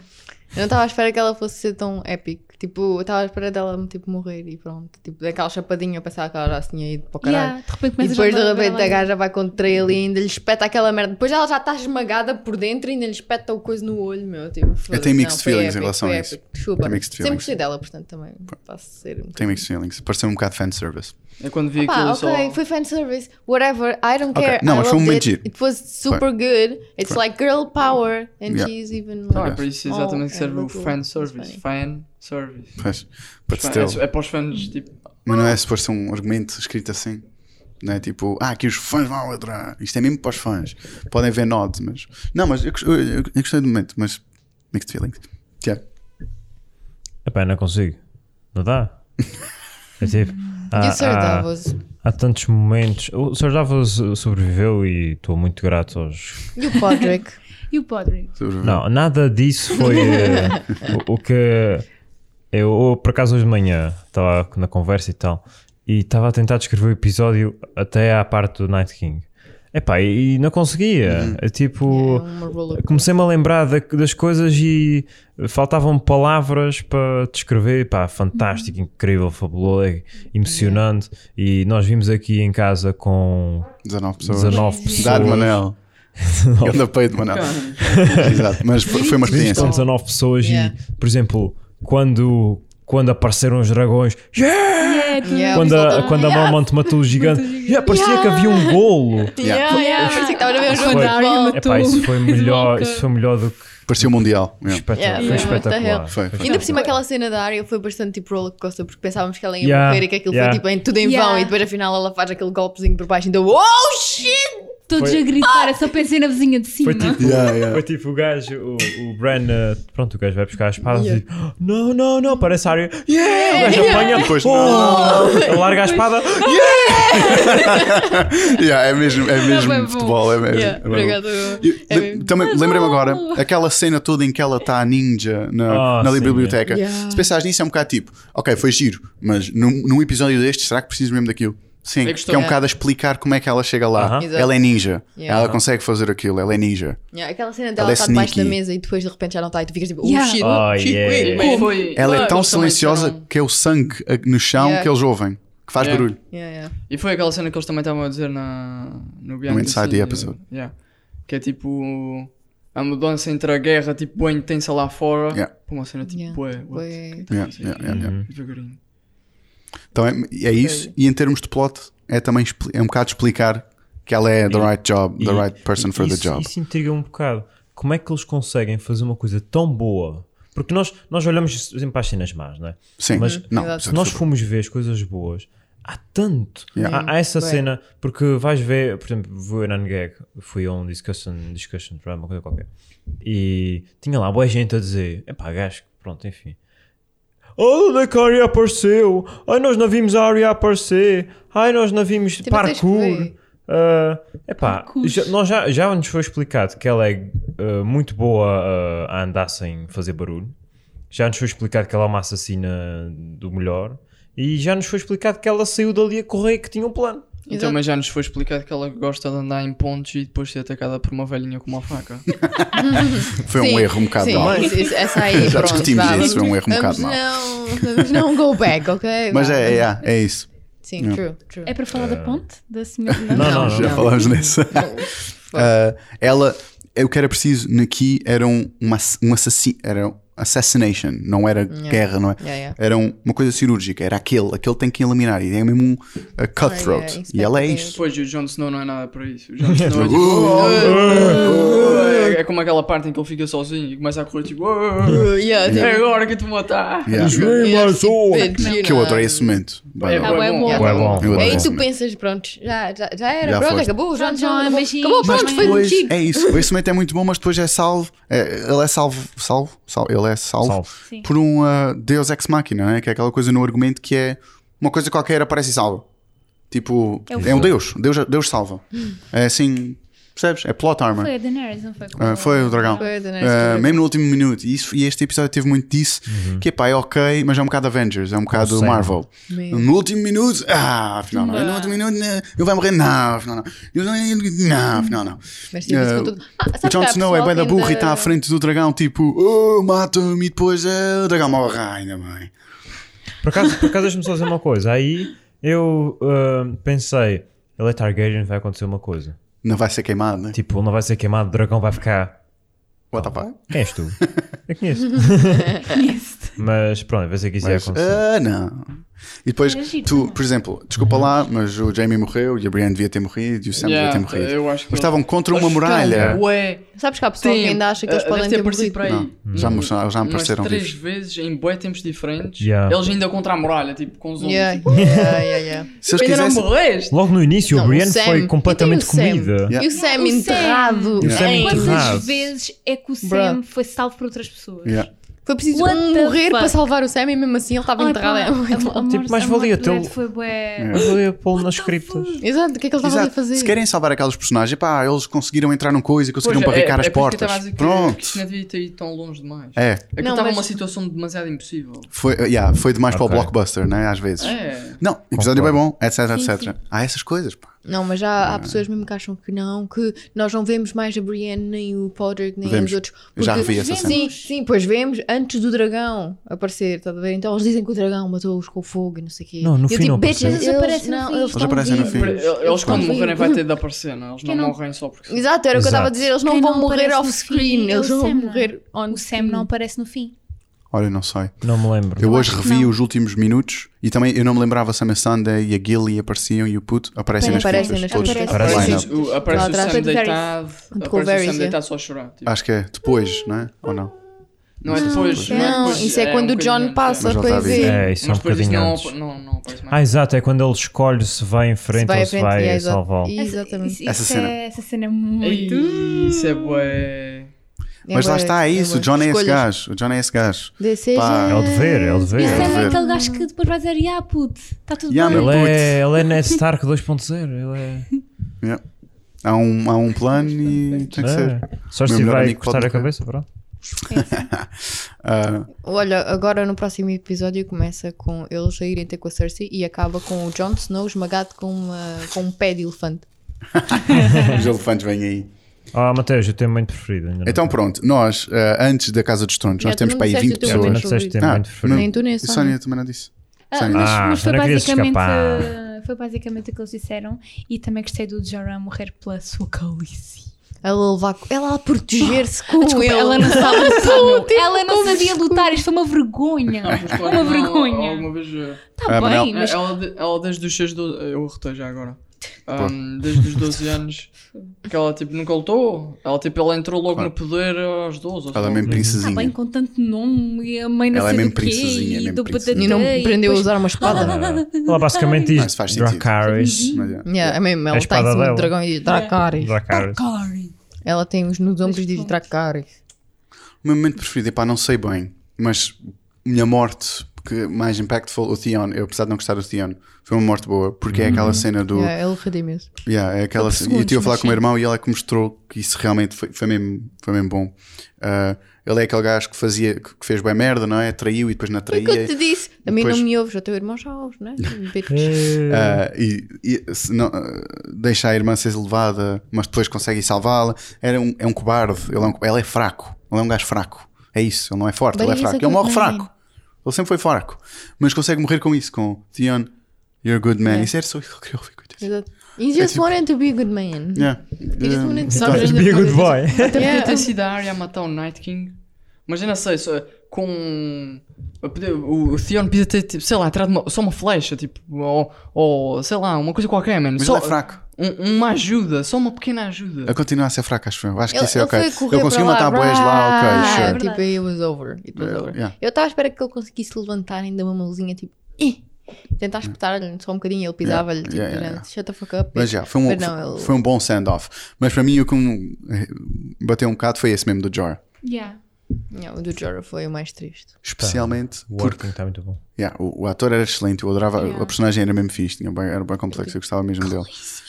Eu não estava à espera que ela fosse ser tão épica. Tipo, eu estava à espera dela tipo, morrer e pronto. Tipo, daquela chapadinha, eu pensava que ela já se tinha ido para o caralho. Yeah, de repente E depois de repente a gaja vai contra ele e ainda lhe espeta aquela merda. Depois ela já está esmagada por dentro e ainda lhe espeta o coisa no olho, meu. Tipo, foda-se. tenho mixed Não, feelings em épico, relação foi a isso. Desculpa. Tenho mixed Sempre feelings. gostei dela, portanto também posso ser um Tem mixed feelings. Pareceu um bocado fanservice. É quando vi Pá, aquilo ok, só. foi fanservice, whatever, I don't Ok, care. não, I mas foi um momento it. It was super good. It's like girl power and Yeah. she's even Não, é like, para isso exatamente que serve o little. fan It's service. funny. Fan service. Pois. But Fan- still. É, é para os fãs, tipo. Mas não é suposto ser um argumento escrito assim. Não é tipo, ah, aqui os fãs vão adorar. Isto é mesmo para os fãs. Podem ver nods, mas. Não, mas eu, eu, eu- eu gostei do momento, mas. Mixed feelings. Yeah. Epá, não consigo. Não dá. É tipo. E Há, o Sir há, Davos? há tantos momentos. O Sr. Davos sobreviveu e estou muito grato aos. E o Podrick? E o Podrick? Não, nada disso foi eh, o, o que. Eu, eu, por acaso, hoje de manhã estava na conversa e tal, e estava a tentar descrever o episódio até à parte do Night King. Epá, e, e não conseguia. É tipo. É Comecei-me a lembrar da- das coisas e faltavam palavras para descrever. Pá, fantástico, incrível, fabuloso, é emocionante. E nós vimos aqui em casa com 19 pessoas. 19 pessoas. Dado Manel. Anda peito, Manel. Exato. Mas foi, foi uma experiência. Com 19 pessoas Yeah. e, por exemplo, quando, quando apareceram os dragões, yeah! Yeah, Yeah. quando, a, quando a yeah. Mormont matou o gigante, yeah, parecia que havia um golo. Parecia que estava a ver um jogo de isso foi melhor, isso foi melhor do que Parecia o Mundial. Yeah. espetacular. Yeah, foi espetacular. Foi, foi. Ainda por cima aquela cena da área foi bastante tipo roller coaster porque pensávamos que ela ia Yeah, morrer e que aquilo yeah. foi tipo em, tudo em Yeah. vão e depois afinal ela faz aquele golpezinho por baixo e então oh shit! Todos Foi- a gritar, eu só pensei na vizinha de cima. Foi tipo, Yeah, yeah. foi tipo o gajo, o, o Bran, uh, pronto, o gajo vai buscar a espada e diz, não, não, não, parece a área, yeah! O gajo apanha, Depois, oh, larga a espada, Yeah, é mesmo, é mesmo bom. futebol. É mesmo. Yeah, é obrigado. Eu- É le- mesmo. também lembrei-me agora aquela cena toda em que ela está ninja na, Ah, na sim, biblioteca. yeah. Se pensares nisso, é um bocado tipo, ok, foi giro, mas num, num episódio destes, será que preciso mesmo daquilo? Sim, É que, é um bocado a explicar como é que ela chega lá. Aham. Exato. Ela é ninja, Yeah. ela consegue fazer aquilo, ela é ninja. Yeah, aquela cena Ela dela é estar debaixo da mesa e depois de repente já não está e tu ficas tipo, Yeah. oh shit, Oh, shit, yeah. wait. foi- Ela é tão silenciosa que é o sangue no chão Yeah. que eles ouvem, que faz Yeah. barulho. Yeah, yeah. E foi aquela cena que eles também estavam a dizer na, no Behind No Inside the Episode. yeah. Que é tipo a mudança entre a guerra tipo bem intensa lá fora Yeah. para uma cena tipo Yeah. what? Tá a Yeah, yeah, yeah, yeah. Então é, é isso, e em termos de plot, é também é um bocado explicar que ela é the E- right job, the E- right person e for the isso, job. Isso intriga um bocado. Como é que eles conseguem fazer uma coisa tão boa? Porque nós, nós olhamos sempre para as cenas más, não é? Sim, Mas não, Exato. Se nós formos ver as coisas boas, há tanto. Yeah. Há, há essa Bem. cena, porque vais ver, por exemplo, vou na Gag, fui a um discussion, discussion para uma coisa qualquer, e tinha lá boa gente a dizer: epá, gajo, pronto, enfim. Oh, onde é que a Arya apareceu? Ai, nós não vimos a Arya aparecer. Ai, nós não vimos parkour. ver. Ah, epá, Parkour. já, nós já, já nos foi explicado que ela é ah, muito boa ah, a andar sem fazer barulho. Já nos foi explicado que ela é uma assassina do melhor. E já nos foi explicado que ela saiu dali a correr que tinha um plano. Então, Exato. mas já nos foi explicado que ela gosta de andar em pontos e depois ser atacada por uma velhinha com uma faca. Foi um Sim, erro um bocado sim, isso- isso- essa aí, Já pronto, discutimos vá, isso, foi um erro um vamos bocado mau. Não, vamos não go back, ok? Mas é, vamos- é, é isso. Sim, Não. true, true. É para falar da ponte? Da senhora? Não, não, não. Já não. falámos nisso. Ah, ela, o que era preciso aqui era um, uma, um assassino, era assassination, não era guerra, não é? Yeah, yeah. Era um- uma coisa cirúrgica, era aquele, aquele tem que eliminar, e é mesmo um a cutthroat. Ah, yeah, e ela é isto. Depois o Jon Snow não é nada para isso. O Jon Snow é tipo. É, é como aquela parte em que ele fica sozinho e começa a correr tipo. Uh, yeah, É agora que eu te matar. Yeah. yeah, tipo, bitch, you Que eu adorei esse momento. É, bué bom. Aí tu pensas, pronto, já, já, já era, Já pronto, foste. acabou, já, já, acabou, pronto, foi Depois, demitido. é isso, esse momento é muito bom, mas depois é salvo. é- ele é salvo, salvo, salvo, ele é salvo, Salvo. Sim. por um ah, Deus ex machina, né? que é aquela coisa no argumento que é uma coisa qualquer aparece e salva. Tipo, É é, um. Deus, Deus, Deus salva. É assim, percebes? É plot armor. Foi a Daenerys, não foi? Ah, foi o dragão. Foi a Daenerys, dragão. mesmo no último minuto. E, isso, e este episódio teve muito disso. Que epá, é ok, mas é um bocado Avengers, é um bocado Sam. Marvel. No último minuto, ah, afinal não. No último minuto, não. ele vai morrer, não, afinal não. Eu não, não, afinal não. Mas tipo, com tudo. Ah, Jon Snow é bem da burra e está à frente do dragão, tipo, oh, mata-me, e depois eh, o dragão morre, ainda bem. Por acaso, por acaso deixa-me só dizer uma coisa. Aí eu ah, pensei, ele é Targaryen, vai acontecer uma coisa. Não vai ser queimado, né? Tipo, ele não vai ser queimado, o dragão vai ficar. What the fuck? Quem és tu? Eu conheço. Mas pronto, vai ser que isso ia Mas, acontecer. ah, não. E depois, giro tu, também. por exemplo, desculpa lá, mas o Jamie morreu e a Brienne devia ter morrido e o Sam Yeah, devia ter morrido. eu acho que Mas estavam contra uma muralha. não, Ué, Sabes que há pessoal que ainda acha que eles ah, podem deve ter aparecido morrido. para aí. Não, já me, já me Umas pareceram três vivos. vezes em bué tempos diferentes. Yeah. Eles ainda contra a muralha, tipo, com os Yeah, outros. yeah, yeah, yeah. Se eles Ainda não quisessem. morreste? Logo no início, Não, o Brienne o Sam. foi completamente tem o Sam. comida. Yeah. E o Sam O enterrado. E o Sam em- enterrado. Quantas vezes é que o Sam Bruh. foi salvo por outras pessoas? Yeah. Foi preciso What um morrer fuck? para salvar o Sam e mesmo assim ele estava enterrado. É muito a- mal. a Tipo, a valia dele Foi bué... Mas eu ia pô-lo nas criptas. Exato, o que é que ele estava ali a fazer? Se querem salvar aquelas personagens, pá, eles conseguiram entrar numa coisa e conseguiram Pois, é- barricar é as eu portas. a que- Pronto. Que não devia ter ido tão longe demais. É, É que Não, estava mas- uma situação demasiado impossível. foi, yeah, foi demais para Ok. o blockbuster, né? Às vezes. É. Não, episódio bem Concordo. bom, etc, etc. Há essas coisas, pá. Não, mas já há pessoas mesmo que acham que não, que nós não vemos mais a Brienne, nem o Podrick, nem Vemos. os outros. Eu já porque- revi essa cena. Sim, sim, pois vemos antes do dragão aparecer, estás a ver? Então eles dizem que o dragão matou-os com fogo e não sei o quê. Não, no Eu fim tipo, não apareceu. eles, aparecem no não, fim. eles, Eles aparecem no fim. Eles quando morrerem vai ter de aparecer, não? Eles Quem não não- morrem só porque. Exato, era o que eu estava a dizer, eles não Quem vão não morrer aparece no off-screen, é eles vão morrer on O Sam não aparece no fim. Olha, não sei. Não me lembro. Eu hoje revi não. os últimos minutos e também eu não me lembrava Sam Sunday e a Gilly apareciam e o puto aparecem nas Aparecem nas todos. Aparece. O, aparece o. Sam deitado. O Aparece o Sam é. deitado só a chorar. tipo. Acho que é depois, não é? Ou não? Não é depois. Não, é depois, isso é, um quando o bocadinho John antes, passa para a ver. dizer. É, isso é um Mas depois isso bocadinho não, antes. não, não aparece mais. Ah, exato, é quando ele escolhe se vai em frente vai ou se vai é, salvá-lo. Exatamente. Isso- Essa cena. é- Essa cena é muito... Ei, Isso é bué. Mas lá está, é isso. O John é esse gajo. O John é esse gajo. Pá, É o dever, é o dever. E o É, é ver. aquele gajo que depois vai dizer, yeah, puto, está tudo Yeah, bem. meu Ele é, ele é Ned Stark 2.0. Ele é. Yeah. Há, um, há um plano e tem que ser. é. Só se Meu melhor vai amigo cortar pode a morrer. cabeça, pronto. Ah, Olha, agora no próximo episódio começa com eles a irem ter com a Cersei e acaba com o Jon Snow esmagado com, uma, com um pé de elefante. os elefantes vêm aí. Ah, Mateus, o teu momento preferido. Ainda não Então pronto, nós, ah, antes da Casa dos Tronos, nós temos não para aí disseste 20 o teu Já momento não pessoas. disseste o teu favorito. Ah, momento preferido. Nem tu, nem a Sónia. Também não disse. Ah, mas, Ah, mas foi, eu não basicamente, uh, foi basicamente o que eles disseram e também gostei do Jorah morrer pela sua calice. Ela levar ela a proteger-se com Desculpa, ele. ela não sabe lutar. Tipo, Ela não sabia lutar, isto foi uma vergonha. Claro, Uma não, vergonha. Alguma vez. eh, Está Ah, bem, não. mas Ela, de- ela desde os seus do... Eu arrotei já agora. Um, desde os 12 anos que ela tipo nunca lutou. Ela tipo ela entrou logo Claro. no poder aos 12. aos Ela é 9. mesmo Ah, princesinha. bem, com tanto nome e a mãe não Ela é sei mesmo do quê, princesinha, e mesmo do princesinha. E não aprendeu a usar uma espada. Ela basicamente Ah, diz faz. Dracarys. Yeah. É mesmo, ela está em cima do dragão e diz Dracarys. Ela tem os nos ombros e diz pronto. Dracarys. O meu momento preferido, epá, não sei bem, mas minha morte que mais impactful, o Theon, eu apesar de não gostar do Theon, foi uma morte boa, porque é aquela cena do. Yeah, ele redime-se. Yeah, é aquela cena. E eu estive a segundos, falar com o meu irmão e ele é que mostrou que isso realmente foi, foi, mesmo, foi mesmo bom. Ah, ele é aquele gajo que fazia, que fez bem merda, não é? Traiu e depois não Foi o que eu traía. te disse. A mim Depois- não me ouves, o teu irmão já ouves, não é? Ah, e e se não, ah, deixa a irmã ser levada, mas depois consegue ir salvá-la. Era um, é um cobarde, ele é, um, ele é fraco, ele é um gajo fraco. É isso, ele não é forte, But ele é fraco. Ele good morre fraco. Ele sempre foi fraco, mas consegue morrer com isso, com Theon, you're a good man. Yeah. Isso era só isso que ele queria ouvir. Exato. He just tipo- wanted to be a good man. Yeah. He just wanted to Sabes, be a good boy. Até podia ter sido a Arya a matar o Night King. Mas eu não sei, só, com. O, Theon podia ter, tipo, sei lá, tirado uma- só uma flecha, tipo, ou, ou sei lá, uma coisa qualquer, mano. Mas Só ele é fraco. um- uma ajuda, só uma pequena ajuda. A continuar a ser fraco, acho eu. Acho que Ele, isso é ele ok. foi correr Ele conseguiu para matar lá, boés lá, ok, right. sure. É Tipo, it was over. It was over. Yeah. Eu estava à espera que ele conseguisse levantar ainda uma mãozinha, tipo, "Ih", tentar espetar-lhe só um bocadinho. Ele pisava-lhe, tipo, Yeah, yeah, yeah. shut the fuck up. Mas já, foi um, Mas não, ele- foi um bom send-off. Mas para mim o que me bateu um bocado foi esse mesmo do Jor. Yeah. Não, o do Jorah foi o mais triste. Especialmente O porque working está muito bom. yeah, o, o ator era excelente, eu adorava, Yeah. a personagem era mesmo fixe, tinha bem, era bem complexo, eu gostava mesmo dele.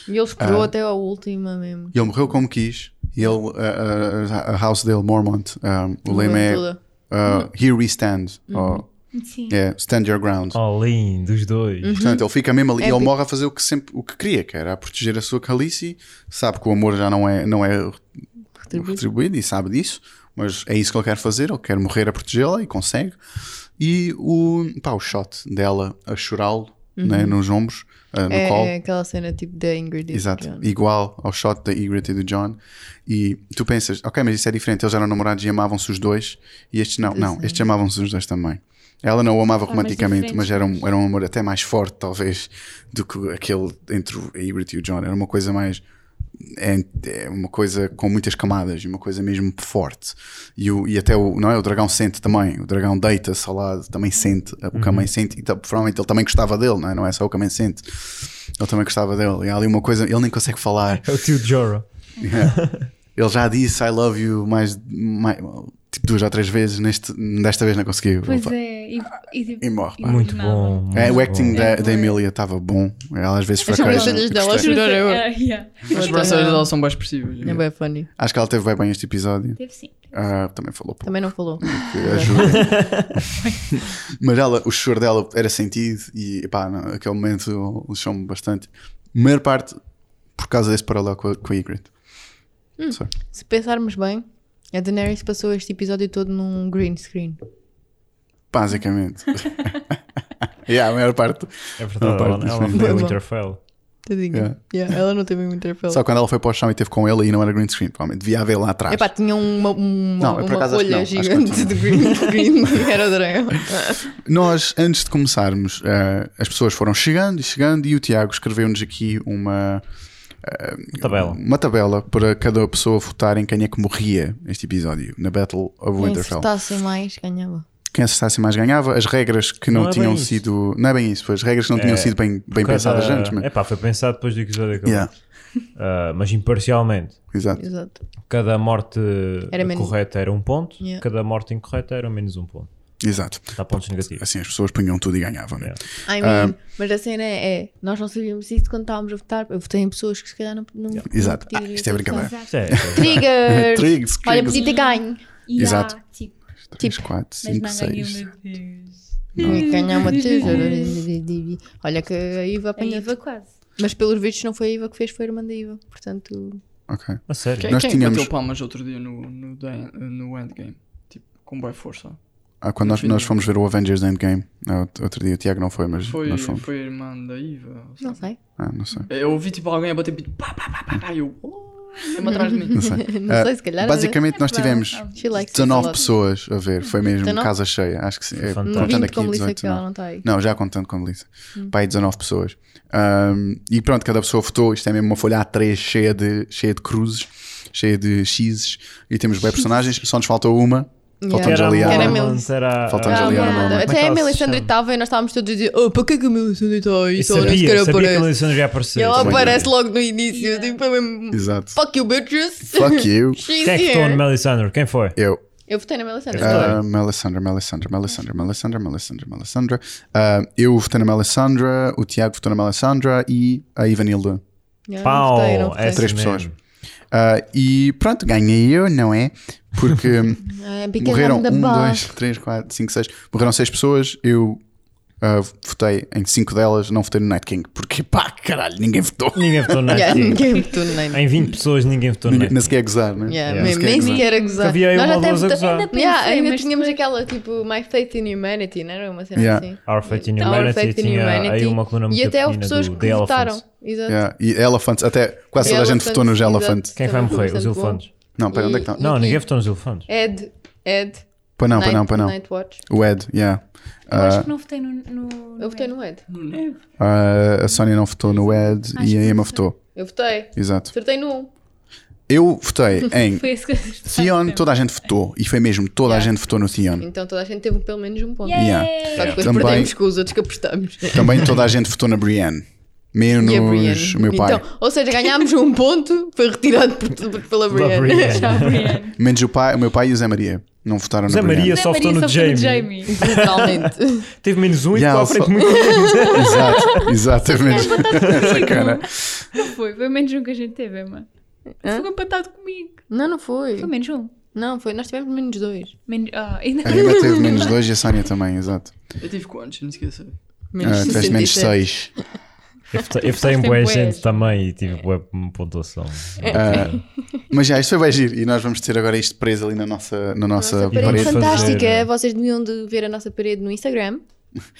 E ele esperou Ah. até ao último mesmo. E ele morreu como quis, e ele, a, a- a house dele, Mormont, um, o lema é uh, Here we stand, Uhum. ou Sim. yeah, Stand your ground. All in, dos dois. Portanto, ele fica mesmo ali É e ele morre a fazer o que sempre o que queria, que era a proteger a sua calice. Sabe que o amor já não é, não é Retribuído. retribuído e sabe disso, mas é isso que ele quer fazer. Ele quer morrer a protegê-la e consegue. E o, pá, o shot dela a chorá-lo né, nos ombros, ah, no É, colo. é aquela cena tipo da Ingrid e do Exato, Jon. igual ao shot da Ygritte e do John. E tu pensas, ok, mas isso é diferente. Eles eram namorados e amavam-se os dois, e estes não. Não, estes amavam-se os dois também. Ela não o amava romanticamente, mas era um, era um amor até mais forte, talvez, do que aquele entre o Ygritte e o John. Era uma coisa mais. É, é uma coisa com muitas camadas, uma coisa mesmo forte. E, o, e até o, não é? o dragão sente também. O dragão deita-se ao lado, também sente o que a mãe sente. E provavelmente ele também gostava dele, não é? Não é só o mãe sente. Ele também gostava dele. E há ali uma coisa, ele nem consegue falar. É o tio Jorah. Yeah. Ele já disse I love you mais, mais tipo duas ou três vezes, neste, desta vez não conseguiu. Pois é. E, e, E morre. pá. Muito bom. muito É, o acting bom. da, É, da foi. Emília estava bom. Ela às vezes As fraqueja. sobrancelhas dela chorar eu. Ah, yeah. As sobrancelhas dela são bem expressivas. É bem funny. Acho que ela teve bem bem este episódio. Teve sim. Ah, também falou pouco. Também não falou. Mas ela, o choro dela era sentido e pá, não, aquele momento lixou-me bastante. A maior parte por causa desse paralelo com a, com a Ygritte. Só. Se pensarmos bem, a Daenerys passou este episódio todo num green screen. Basicamente. yeah, a maior parte. É verdade, Não, ela, parte ela disso. foi o. Winterfell. Tadinha. Yeah. Yeah, ela não teve muito interpel. Só quando ela foi para o chão e teve com ele e não era green screen, provavelmente devia haver lá atrás. Epá, tinha uma, uma, Não, uma folha não. Gigante de green screen. Era o dragão. Nós, antes de começarmos, eh, as pessoas foram chegando e chegando e o Tiago escreveu-nos aqui uma, Tabela. uma tabela para cada pessoa votar em quem é que morria neste episódio, na Battle of Quem Winterfell. acertasse mais, ganhava. Quem acertasse mais ganhava. As regras que não, Não é tinham bem isso. sido. Não é bem isso, foi as regras que não tinham É, sido bem, bem pensadas antes. Mas... Epá, foi pensado depois do episódio acabar. Yeah, Ah, mas imparcialmente. exato. Exato. Cada morte Era menos- correta era um ponto, Yeah. cada morte incorreta era menos um ponto. Exato. Dá pontos negativos. Assim as pessoas punham tudo e ganhavam. né? Yeah. I mean, mas a cena é, é, nós não sabíamos isso quando estávamos a votar. Eu votei em pessoas que se calhar não. não Exato. não Ah, isto é brincadeira. Triggers! Triggers, Olha, podia ter ganho. E Exato. tipo, 3, 4, mas 5, não ganhou, 6. meu Deus. Ganhar uma tesoura. Olha que a Iva A apanhou. Iva quase. Mas pelos vistos não foi a Iva que fez, foi a irmã da Iva. Portanto, Ok. A sério. Quem, Nós quem tínhamos- bateu palmas outro dia no, no, no Endgame? Tipo, com boa força. Ah, quando nós, nós fomos ver o Avengers Endgame, ah, outro- dia o Tiago não foi, mas Foi, nós fomos. foi a irmã da Iva. não sei. Ah, não sei. Eu ouvi tipo alguém a bater pá, pá, pá, pá, pá, e eu. "Oh." Atrás de mim. Não sei. Não Ah, sei, se calhar. Basicamente, nós tivemos She likes 19 it a pessoas a ver. Foi mesmo 19? casa cheia. Acho que sim. É, contando 20 aqui como Melissa 18, que ela 19. não. Não, já contando com a Melissa. Pai, 19 pessoas. Ahm, e pronto, cada pessoa votou. Isto é mesmo uma folha A3 cheia de, cheia de cruzes, cheia de X's. E temos bem personagens. Só nos faltou uma. Yeah. ali era a. Era, Faltamos Ah, ali a. Até é a Melisandre estava e nós estávamos todos a dizer: Oh, para que que a Melisandre está aí? E sabia, sabia que a aparece. Alexandre ia aparecer. E ela Também. aparece logo no início. Tipo, é mesmo. Exato. Fuck you, bitches. Fuck you. Quem é que votou no here. Melisandre? Quem foi? Eu. Eu votei na Melisandre. Uh, Melisandre, Melisandre, Melisandre, Melisandre, Melisandre, Melisandre. Uh, eu votei na Melisandre, o Tiago votou na Melisandre e a Ivanilda. Yeah, Pau! votei. essa Três mesmo. pessoas. Uh, e pronto, ganhei eu, não é? Porque because morreram I'm the um, boss. dois, três, quatro, cinco, seis. Morreram seis pessoas. Eu uh, votei em cinco delas, não votei no Night King. Porque pá, caralho, ninguém votou. Ninguém votou no Yeah, Night King. ninguém votou nem. Em 20 pessoas ninguém votou no Ninguém, Night nem King. sequer a gozar, né? Yeah, Yeah. Nem nem sequer a gozar. Havia aí Nós uma até vota- gozar. Ainda Yeah, pensei, ainda mas tínhamos aquela tipo My Faith in Humanity, não era uma cena Yeah. assim? Our Faith in Our Humanity in tinha aí uma coluna muito E até houve pessoas do que votaram. Exato. Yeah. E Elephants, até quase toda a gente votou nos. Elephants. Quem é que vai Também morrer? foi Os elefantes. Não, pera, onde é que estão? Não, e- ninguém votou nos elefantes. Ed, Ed. Pois não, pois não, pois não. Night Watch. O Ed, yeah. Eu acho Uh, que não votei no. no Eu votei no Ed. uh, a Sónia não votou no Ed Acho e a que Emma não votou. Eu votei. Exato. Acertei no 1. Eu votei em Foi esse que eu Theon, toda a gente votou. E foi mesmo, toda a gente votou no Theon. Então toda a gente teve pelo menos um ponto. Yeah. Só que depois Também- perdemos com os outros que apostamos. Também toda a gente votou na Brienne. Menos E a o Brienne. meu pai. Então, ou seja, ganhámos um ponto, foi retirado por, por- pela Brienne. Brienne. Já, Brienne. Menos o, pai, o meu pai e o Zé Maria. Não votaram Zé na. Maria só votou no Jamie. Literalmente. Teve menos um e Yeah, ficou à frente muito Exato, exato. Menos. Sacana. Não foi, foi menos um que a gente teve, Emma. Hã? Ficou empatado comigo. Não, não foi. Foi menos um. Não, foi. Nós tivemos menos dois. Menos, ah, ainda... A Emma teve menos dois e a Sónia também, exato. Eu tive quantos? Não esqueci. Menos Ah, tiveste menos 67. seis. Eu votei- Eu votei em boa gente também e tive boa pontuação. Ah, mas já, isto foi bem giro. E nós vamos ter agora isto preso ali na nossa, na nossa Nossa parede parede parede. fazer- fantástica. Vocês deviam de ver a nossa parede no Instagram.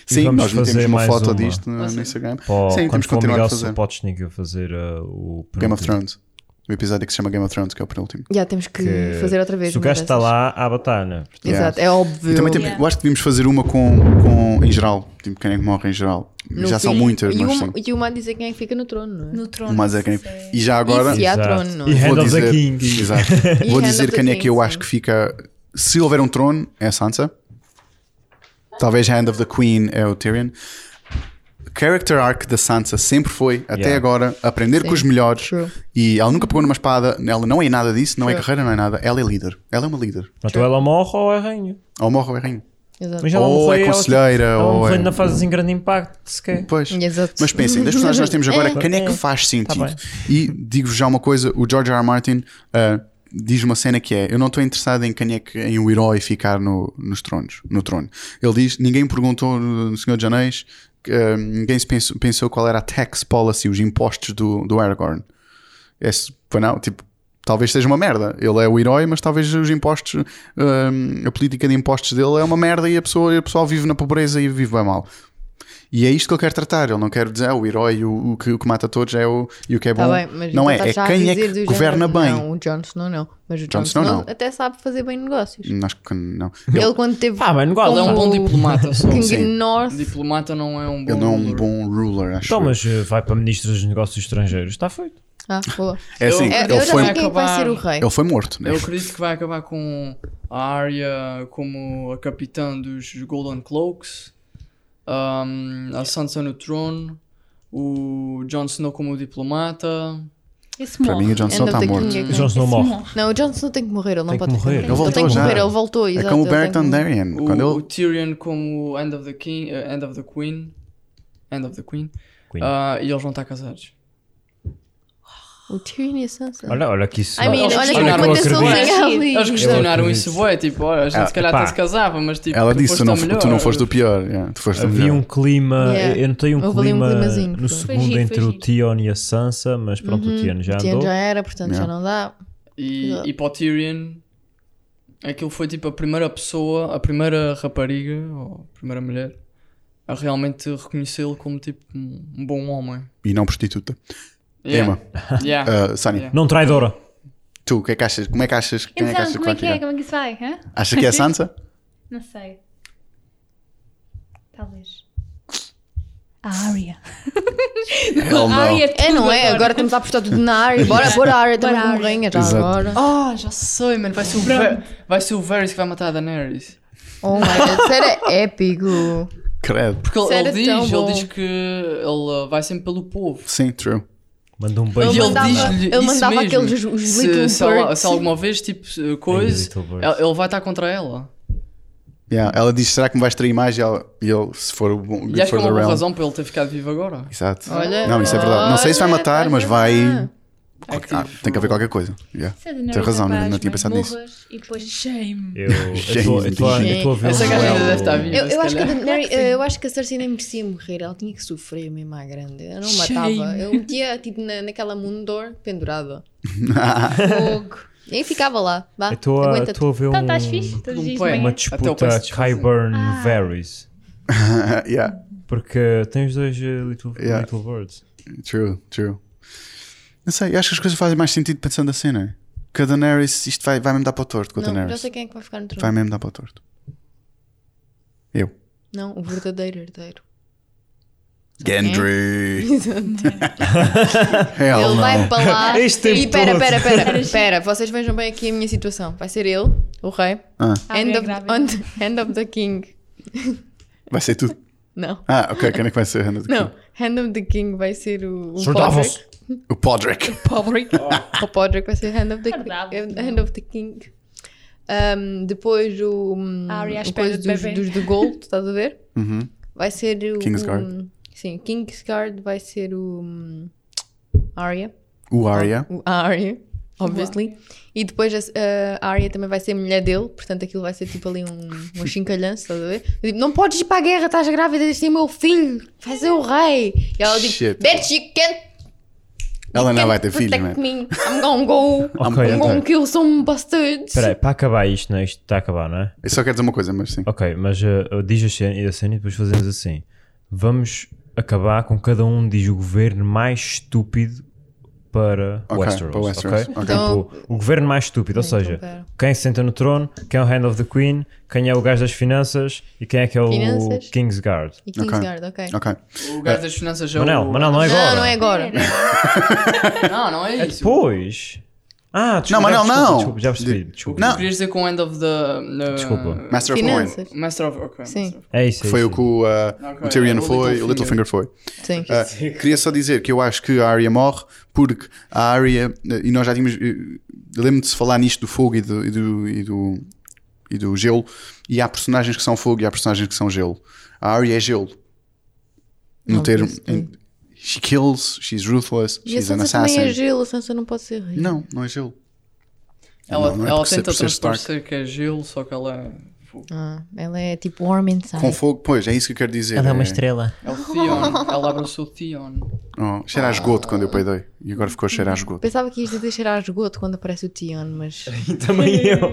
Sim, vamos nós metemos fazer uma foto uma. disto no, no. Instagram. Pô, Sim, quando temos que continuar a fazer. Potchnik a fazer uh, o Game of. Thrones. O episódio que se chama Game of Thrones, que é o penúltimo. Já temos que, Que fazer outra vez. Se o gajo está lá à batalha. Exato, é óbvio. E também tem- Yeah. eu acho que devíamos fazer uma com, com em geral. Tipo, quem é que morre em geral. No já são fim. muitas, e mas uma, sim. e uma a dizer quem é que fica no trono, não é? No trono. Mas é quem... E já agora. E há Exato. trono, não é? E Hand Vou of the dizer, King. Exato. Vou dizer quem é que eu acho que fica. Se houver um trono, é a Sansa. Talvez Hand of the Queen é o Tyrion. Character arc da Sansa sempre foi, até Yeah. agora, aprender Sim. com os melhores. True. E ela nunca pegou numa espada, ela não é nada disso, não é True. carreira, não é nada. Ela é líder. Ela é uma líder. Então ela morre ou é rainha. Ou morre ou é rainha. Exato. Mas ela Ou não é foi, ela- conselheira, Ela ou foi é- fase assim grande impacto sequer. Pois. Exato. Mas pensem, das personagens que nós temos agora, É. quem é que É. faz sentido? Tá e digo-vos já uma coisa: o George R. R. Martin ah, diz uma cena que é: Eu não estou interessado em quem é que em o herói ficar no, nos tronos, no trono. Ele diz: Ninguém me perguntou no no Senhor dos Anéis, ah, ninguém pensou, pensou qual era a tax policy, os impostos do, do Aragorn. Esse, foi não, tipo. Talvez seja uma merda. Ele é o herói, mas talvez os impostos, ah, a política de impostos dele é uma merda e a pessoa, a pessoa vive na pobreza e vive bem mal. E é isto que ele quer tratar. Ele não quer dizer ah, o herói, o, o, que, o que mata todos é o, e o que é bom. Tá bem, mas não é, é quem é que governa género- bem. Não, o Jon Snow não. Mas o Jon Jon Snow até sabe fazer bem negócios. Acho que não. Ele, quando teve Pá, mano, Ele é um bom diplomata só. King Sim. North, Diplomata não é um bom Ele não é um ruler. bom ruler, acho. Então, mas uh, vai para Ministro dos Negócios Estrangeiros. Está feito. ah, boa. É assim, Eu- ele, eu foi, acabar- ser o rei. ele foi morto. Né? Eu acredito que vai acabar com a Arya como a capitã dos Golden Cloaks, um, a Sansa no trono, o Jon Snow como diplomata. Esse Para morre. mim, o Jon Snow está morto. Que O Jon Snow morre. Não, o Jon Snow tem que morrer, ele não Tem pode morrer. Ele Ele voltou tem que já. morrer, ele voltou. É exato, como o ele Beric Dondarrion. O, Quando o ele. Tyrion como End of the King, eh, End of the Queen. End of the Queen. Queen. Ah, e eles vão estar casados. O Tyrion e a Sansa. Olha, olha que isso. I mean, Eles olha que o acredito. ali. Eles questionaram isso, bué, tipo, olha, a gente Ah, se calhar pá. até se casava, mas tipo, Ela tu disse: tu não, melhor. tu não foste o pior. yeah, tu foste o Havia melhor. um clima, Yeah. eu notei um Houve um clima climazinho, no foi. Segundo giro, entre foi o giro. Tion e a Sansa, mas pronto, o Tion já Tyrion andou. já era, portanto Yeah. já não dá. E, e para o Tyrion, aquilo foi tipo a primeira pessoa, a primeira rapariga, ou a primeira mulher, a realmente reconhecê-lo como tipo um um bom homem. E não prostituta. Yeah. Emma. Yeah. Uh, Sónia. Yeah. Não traidora. Tu, o que é que achas? Como é que achas? Quem é que achas que como vai é que é? ficar? Como é que isso vai? hã? Acha que é a Sansa? Não sei. Talvez. A Arya. Hell no. É, não é? Agora estamos a apostar tudo na área. Bora pôr a área também Bora, como Arya. rainha já Exato. agora. Ah, já sei, mano. Vai ser o, Ver vai ser o Varys que vai matar a Daenerys. Oh my god, sério, é épico. Credo. Porque ele, ele diz, ele diz que ele vai sempre pelo povo. Sim, true. Manda um E beijo. Ele ele mandava- diz-lhe ele isso mandava mesmo. aqueles- os se, little se, ela- birds. se alguma vez, tipo, coisa, little birds. ele ele vai estar contra ela. Yeah. Ela diz: será que me vais trair mais? E, ela, e ele, se for o bom. E acho que é the uma boa realm. razão para ele ter ficado vivo agora. Exato. Olha, não, isso é verdade. Não sei se vai olha, matar, mas olha. Active. Ah, tem que haver qualquer coisa. Yeah. Daenerys Tem razão, não- não tinha pensado nisso. E depois shame. Eu eu estou- eu eu Essa um gaja deve estar viva. Eu, se eu acho que a. Daenerys- eu acho que a Cersei nem merecia morrer, ela tinha que sofrer mesmo à grande. Eu não matava. Shame. Eu metia tipo na, naquela Mundor pendurada. Fogo. E ficava lá. Vá, Eu estou a, estou a ver Então um, fixe? De poema. manhã? uma disputa Kyburn Ah. Varys. yeah. Porque tem os dois uh, Little, Yeah. little Birds. True, true. Não sei, eu acho que as coisas fazem mais sentido pensando assim, não é? Que a Daenerys, isto vai, vai mesmo dar para o torto com a Não, já Daenerys. sei quem é que vai ficar no trono. Vai mesmo dar para o torto. Eu. Não, o verdadeiro herdeiro. Gendry. Hell Ele no. vai para lá. Este e pera, pera, pera, pera. Vocês vejam bem aqui a minha situação. Vai ser ele, o rei. Ah, End é of, on- hand of the king. vai ser tudo. Não. Ah, ok, quem é que vai ser? Hannah the Não. King? Hand of the king vai ser o, o Sir Podrick. O Podrick. Podrick. o Podrick vai ser Hand of the, Davos, hand of the king. Um, depois o, um, A Arya à o espera coisa de dos, dos de Gold, estás a ver? Uhum. Vai ser o. Kingsguard. o- sim, Kingsguard vai ser o. um, Arya. O Arya. O Arya, obviously. E depois a, Arya também vai ser mulher dele, portanto aquilo vai ser tipo ali um, um chincalhanço, estás a ver? Eu digo, não podes ir para a guerra, estás grávida, este é o meu filho, vai ser o rei. E ela diz, bitch, you can't, Ela não vai ter filho, protect man. me, I'm gonna go, Ok, I'm gonna kill some bastards. Espera aí, para acabar isto, não é? Isto está a acabar, não é? Eu só quero dizer uma coisa, mas sim. Ok, mas uh, diz a cena, a cena e depois fazemos assim. Vamos acabar com cada um diz o governo mais estúpido para Ok, Westeros. para Westeros, ok? ok. Então- Tipo, o governo mais estúpido, ou seja, quem se senta no trono, quem é o Hand of the Queen, quem é o gajo das finanças e quem é que é o Finanças. Kingsguard. E Kingsguard, ok. Ok. O gajo das finanças já Manel, o... Manel, não é agora. Não, não é agora. Não, não é isso. Depois. Ah, desculpa, Não, Manel, desculpa, não. Desculpa, já percebi. De- Desculpa. O Não. querias dizer com End of the... no- Desculpa. Master of Coin. Finanças. Master of... Ok. Sim. Master of- É isso. é Foi isso. o que o, uh, Ok, o Tyrion o foi, Littlefinger. o Littlefinger foi. Sim. Ah, queria só dizer que eu acho que a Arya morre porque a Arya, eh, e nós já tínhamos, eh, eu lembro de se falar nisto do fogo e do, e do, e do, e do gelo, e há personagens que são fogo e há personagens que são gelo. A Arya é gelo. No Não, termo. She kills, she's ruthless, E a she's an Sansa também é assassin. gelo, a Sansa não pode ser rei. Não, não é gelo. Ela, Não, não é ela tenta transparecer que é gelo, só que ela é fogo. Ah, ela é tipo warm inside. Com fogo, pois, é isso que eu quero dizer. é- estrela. É o Theon. ela abraçou o Theon. Oh, cheira a esgoto quando eu peidei. E agora ficou a cheirar a esgoto. Pensava que ias dizer cheirar a esgoto quando aparece o Tion, mas Também eu.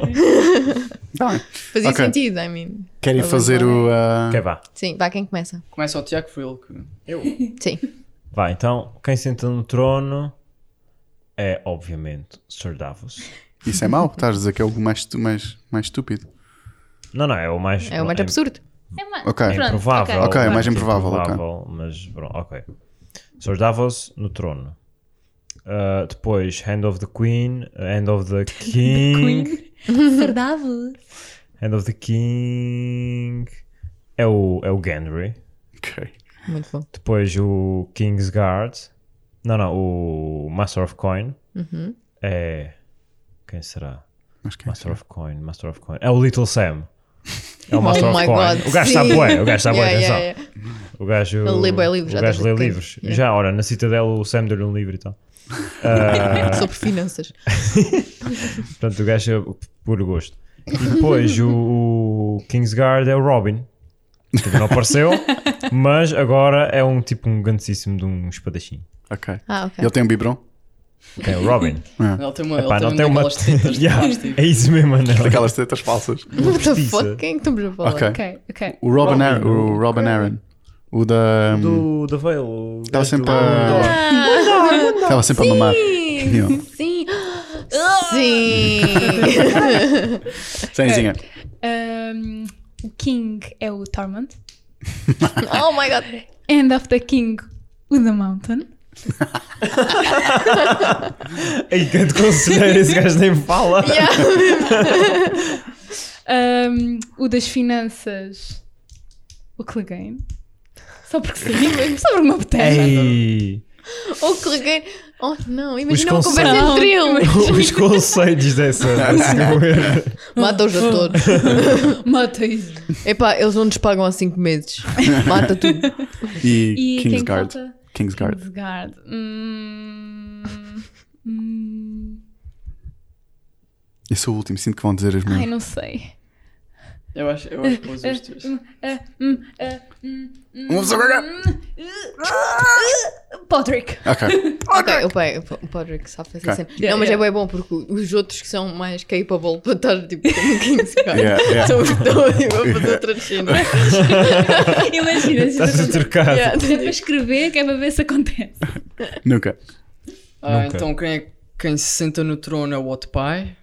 Tá bem. fazia Ok. sentido, I mean. Querem Tá fazer tá o. uh, Ok, vá. Sim, vai quem começa. Começa o Tiago, foi ele que... Sim. Vai, então, quem senta no trono é, obviamente, Sir Davos. Isso é mau? Estás a dizer que é o mais, mais, mais estúpido. Não, não, é o mais... É o mais absurdo. É uma- Ok. É Pronto, improvável. Ok, é mais improvável, ok. Mas, pronto, ok. Sir Davos no trono. Uh, depois, Hand of the Queen, Hand of the King. Sir Davos. Hand of the King é o, é o Gendry. Ok. Muito bom. Depois o Kingsguard. Não, não, o Master of Coin Uhum. é. Quem será? Quem Master of Coin, Master of Coin. É o Little Sam. É o Master oh of my Coin. God. o gajo sim. está bué, o gajo está bué, Yeah, atenção. yeah, yeah. O gajo. Ele lê bué livros, O já gajo lê livros. Yeah. Já, ora, na Citadela o Sam deu-lhe um livro e tal. Ah, Sobre finanças. portanto, o gajo é puro gosto. E depois o, o Kingsguard é o Robin. Que não apareceu, mas agora é um tipo um grandíssimo de um espadachim. Ok. Ah, ok. Ele tem um biberon? Quem é o Robin? Ele tem uma, Epá, ele não tem tem uma. daquelas tetas de Yeah, plástico. é isso mesmo, não. Daquelas tetas falsas. What the fuck? Quem é que estamos a falar? Ok. Ok, ok. O Robin, Robin, Aaron. O o- Robin Aaron. O da. Do, do Veil. o Estava sempre do- a. Estava sempre a mamar. Sim, sim. Ah, Sim! Senzinha. Um, o King é o Torment. oh my god! End of the King, o The Mountain. Ei, canto conselheiro, esse gajo nem fala. Um, o das finanças, o Clegane. Só porque sim, só porque me apetece. Ei, Oh, cliquei. Oh não, imagina uma conversa entre eles. os conceitos dessa. Mata-os a todos. Mata isso. Epá, eles não nos pagam há 5 meses. Mata tudo. E, E Kingsguard. Kingsguard. Kingsguard. Hum, hum, Esse é o último, sinto que vão dizer as ai, minhas. não sei. Eu acho, eu acho que ah, hum, hum, Vamos agora. Podrick. Ok. Ok, o pai, o Podrick sabe fazer Ok. cena. Não, mas é bem bom porque os outros que são mais capable para estar tipo como Kingsguard Yeah, yeah. são os que estão tipo, a fazer outras cenas. Imagina, se Estás a trocar. Yeah. é para escrever, que é para ver se acontece. Nunca. Ah, Nunca. então quem, é, quem se senta no trono é o What Pai.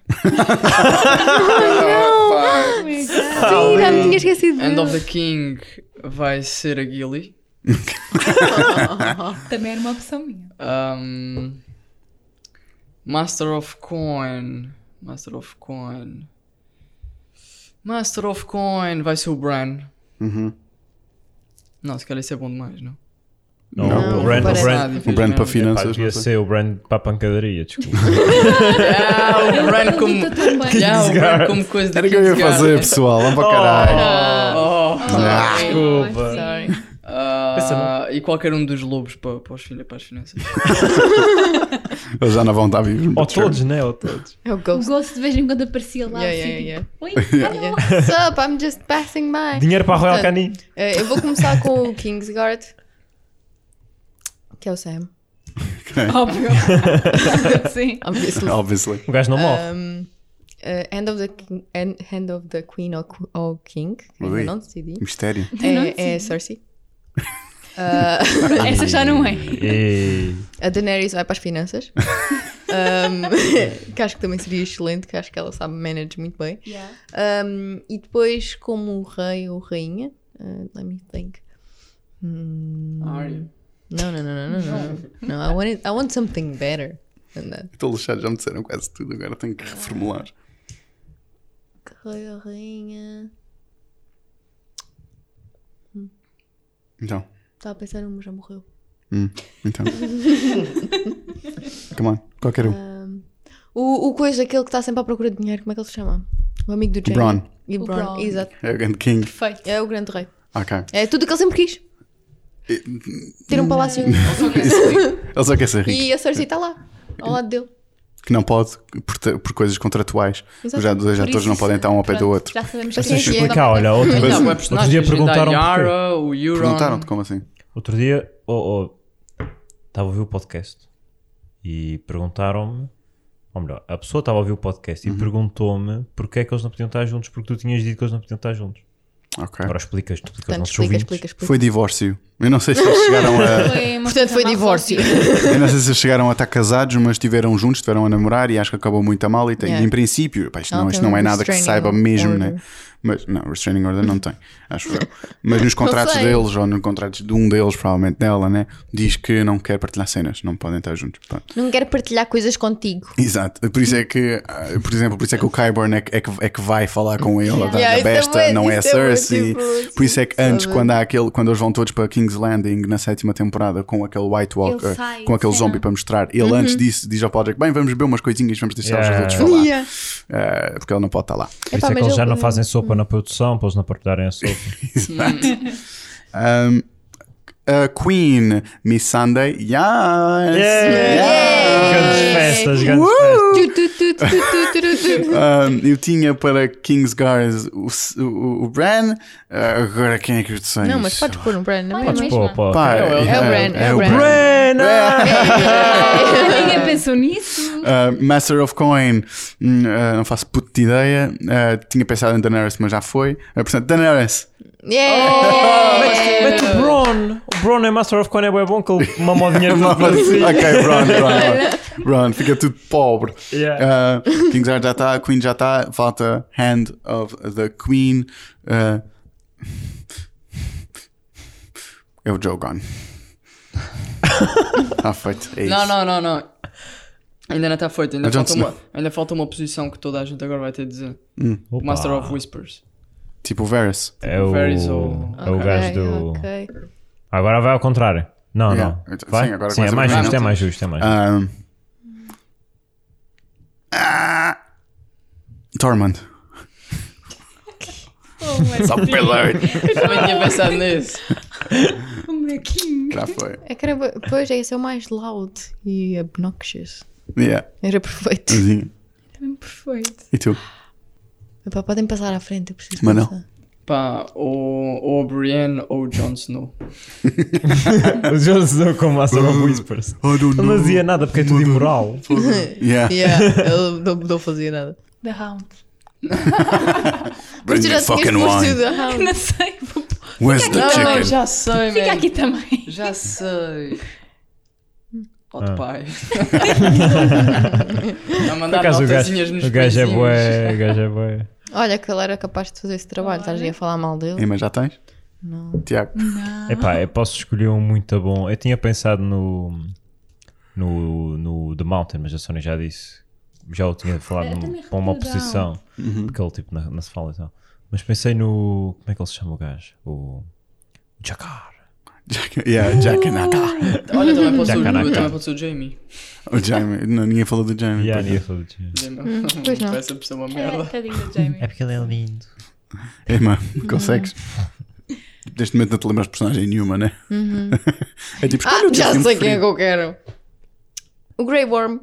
Sim, já me tinha esquecido. End of the King vai ser a Gilly. Também era uma opção minha. Um, Master of Coin. Master of Coin. Master of Coin vai ser o Bran. Uhum. Não, se calhar isso é bom demais, não? Não, Não, o brand, o brand, O brand para finanças. pá, devia ser o brand para a pancadaria, desculpa. Ah, o Bran como. Yeah, o Bran como coisa de Era o que eu ia fazer, pessoal. Vamos para caralho. Oh, Ah, desculpa. Sorry. ah, e qualquer um dos lobos para, para, os, fin- para as finanças. Eles já não vão estar vivos. Ou todos, né? Ou todos. É o O Ghost. Ghost de vez em quando aparecia lá. Yeah, assim, yeah, tipo, yeah. Oi, Yeah. What's up? I'm just passing by. Dinheiro para a Royal Canin. Eu vou começar com o Kingsguard, que é o Sam, óbvio. Sim. obviously. Obviously. O gajo não morre. Um, eh, Hand of the King, Hand of the Queen ou, ou King, Ui. não decidi. Mistério. É, é. Cersei. Ah, Essa já não é. A Daenerys vai para as finanças. Um, que acho que também seria excelente, que acho que ela sabe manage muito bem. Um, e depois, como rei ou rainha, uh, let me think. Hmm, Arya. No, no, no, no, no, no. No, I want, it, I want something better than that. Estou lixado, já me disseram quase tudo. Agora tenho que reformular. Rei ou rainha. Então. Estava a pensar numa, já morreu. Hum, então. Come on. Qualquer um. Um, o, o coisa, aquele que está sempre à procura de dinheiro, como é que ele se chama? O amigo do Jamie. Bronn. E Bron, Bronn. exato. É o grande King. Perfeito. É o grande rei. Ok. É tudo o que ele sempre quis. Ter um palácio. Ele só quer ser rico. e a Cersei está lá, ao lado dele. Que não pode por, por coisas contratuais. Exato. Já dois atores não podem estar um ao pé do outro. Já sabemos Mas que é Explicar, olha, outro, é. Não, é outro dia perguntaram. Yara, o Euron. Perguntaram-te como assim? Outro dia, oh, oh, estava a ouvir o podcast e perguntaram-me, ou melhor, a pessoa estava a ouvir o podcast e perguntou-me porque é que eles não podiam estar juntos, porque tu tinhas dito que eles não podiam estar juntos. Ok. Agora explicas, tu explicas Portanto, nossos explica, ouvintes. explica, explica. Foi divórcio. Eu não sei se eles chegaram a. Foi Portanto, foi divórcio. Eu não sei se eles chegaram a estar casados, mas estiveram juntos, estiveram a namorar e acho que acabou muito a mal. E tem, Yeah. em princípio, pá, isto, Ela não, tem isto não é nada que se restraining saiba mesmo, order. né? Mas não, restraining order não tem, acho eu. Mas nos contratos sei. deles, ou nos contratos de um deles, provavelmente dela, né? Diz que não quer partilhar cenas, não podem estar juntos. Pronto. Não quero partilhar coisas contigo. Exato, por isso é que, ah, por exemplo, por isso é que o Kyburn é, que- é que, é que vai falar com ele, a Yeah, da isso é besta, bué- não é a isso é bué, Cersei. tipo, por isso é que antes, quando há aquele, quando eles vão todos para King's Landing na sétima temporada com aquele White Walker, sai com aquele cena. zombie para mostrar, ele antes disso diz ao Podrick: Bem, vamos beber umas coisinhas, vamos deixar Yeah. os outros falar, Yeah. Ah, porque ele não pode estar lá. Por isso Epá, é que eles já eu- não fazem sopa na produção, para eles não partilharem a sopa. Exato. Um, a Queen, Miss Sunday, yes! Grandes festas, grandes festas. Um, eu tinha para Kingsguard o, o, o Bran, ah, agora quem é que eu sei? Não, mas podes pôr um Bran, não é? Podes mesmo? Pô, pô, Pá, É o- é o Bran, é o Bran. Bran! Diana! Ninguém pensou nisso. Uh, Master of Coin, hum, uh, não faço puta de ideia. Uh, tinha pensado em Daenerys, mas já foi. Uh, portanto, Daenerys. Yeah! Mete o Bron! O Bron é Master of Coin é bom que ele mama o dinheiro ok, Bron, Bron, Bron. Fica tudo pobre. Yeah. Uh, Kingsguard já está, Queen já está, falta Hand of the Queen. Uh, é o Jogon. Está feito. É isso. Não, não, não, não. Ainda não está feito. Ainda falta, uma, ainda falta uma posição que toda a gente agora vai ter de dizer. Opa. Master of Whispers. Tipo o Varys. É o, Varys ou- é o gajo do. Ok. Agora vai ao contrário. Não, Yeah. não. Sim, Vai? agora Sim, é mais a justo, é mais justo, é mais justo. Um, ah, Tormund. Oh, mas Só pillar. Também tinha pensado nisso. o meu King. Já foi. É que era, pois é, esse é o mais loud e obnoxious. Yeah. Era perfeito. Sim. É mesmo perfeito. E tu? Epá, podem passar à frente, eu preciso Mas não. pensar. Pá, ou, ou a Brienne ou o Jon Snow. O Jon Snow com Master of Whispers. I don't Ele não dizia nada porque é tudo imoral. Yeah. Yeah, ele não, não fazia nada. The Hound. Bring tu me fucking wine. The Hound. Não sei. Where's the Não, chicken? não, já sei, Fica aqui também. Já sei. Hot Ah. Pie. A mandar notazinhas nos o gajo é bué, o gajo é bué. Olha, que ele era capaz de fazer esse trabalho. Estás aí a falar mal dele? Ei, mas já tens? Não. Tiago. Epá, eu posso escolher um muito bom. Eu tinha pensado no. no, no The Mountain, mas a Sony já disse. Já o tinha falado num- para uma posição. Porque ele tipo não, não se fala e tal. Mas pensei no. Como é que ele se chama o gajo? O. Jakar. Jack, yeah, Jack and Aka. Olha, também pode ser o- Jacanaka. também pode ser o Jamie. O Jamie. Não, ninguém falou do Jamie. Yeah, pois ninguém é. falou de- Jamie. pois não. Essa pessoa é uma É, merda. tadinho do Jamie. É porque ele é lindo. Ei, mano, consegues? Neste momento não te lembras de personagem nenhuma, né? É tipo, Ah, já sei quem é que eu quero. O Grey Worm.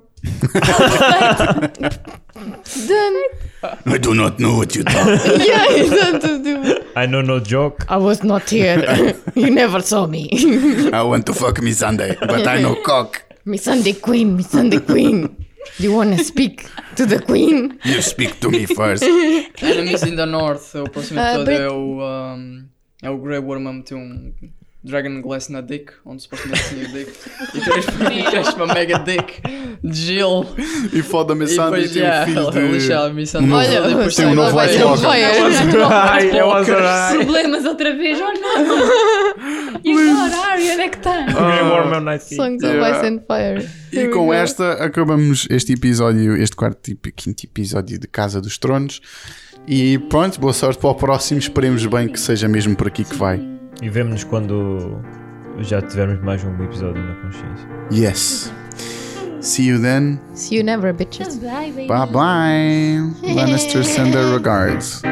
Done. I do not know what you talk. Yeah, exato. tipo, I know no joke. I was not here. You never saw me. I want to fuck me Sunday, but I know cock. Me Sunday Queen, me Sunday Queen. You wanna speak to the Queen? You speak to me first. Enemies in the North. O próximo episódio Brit- é o. um, é o Grey Worm a meter um Dragon Glass na dick, onde supostamente tinha dick. E cresce uma mega dick de gelo. E foda-me E Sunday depois, tem um yeah, filho ela de... lixa novo- dela, Olha, depois tem um novo White Walker. Ai, eu alright. Problemas outra vez, oh não! E agora, onde é que está? Grey Worm é o Night King. Songs of. Ice and Fire. E com esta acabamos este episódio, este quarto e quinto episódio de Casa dos Tronos. E pronto, boa sorte para o próximo. Esperemos bem que seja mesmo por aqui que vai. E vemo-nos quando já tivermos mais um episódio na consciência. Yes. See you then. See you never, bitches. Bye, baby. Bye bye. Lannister send their regards.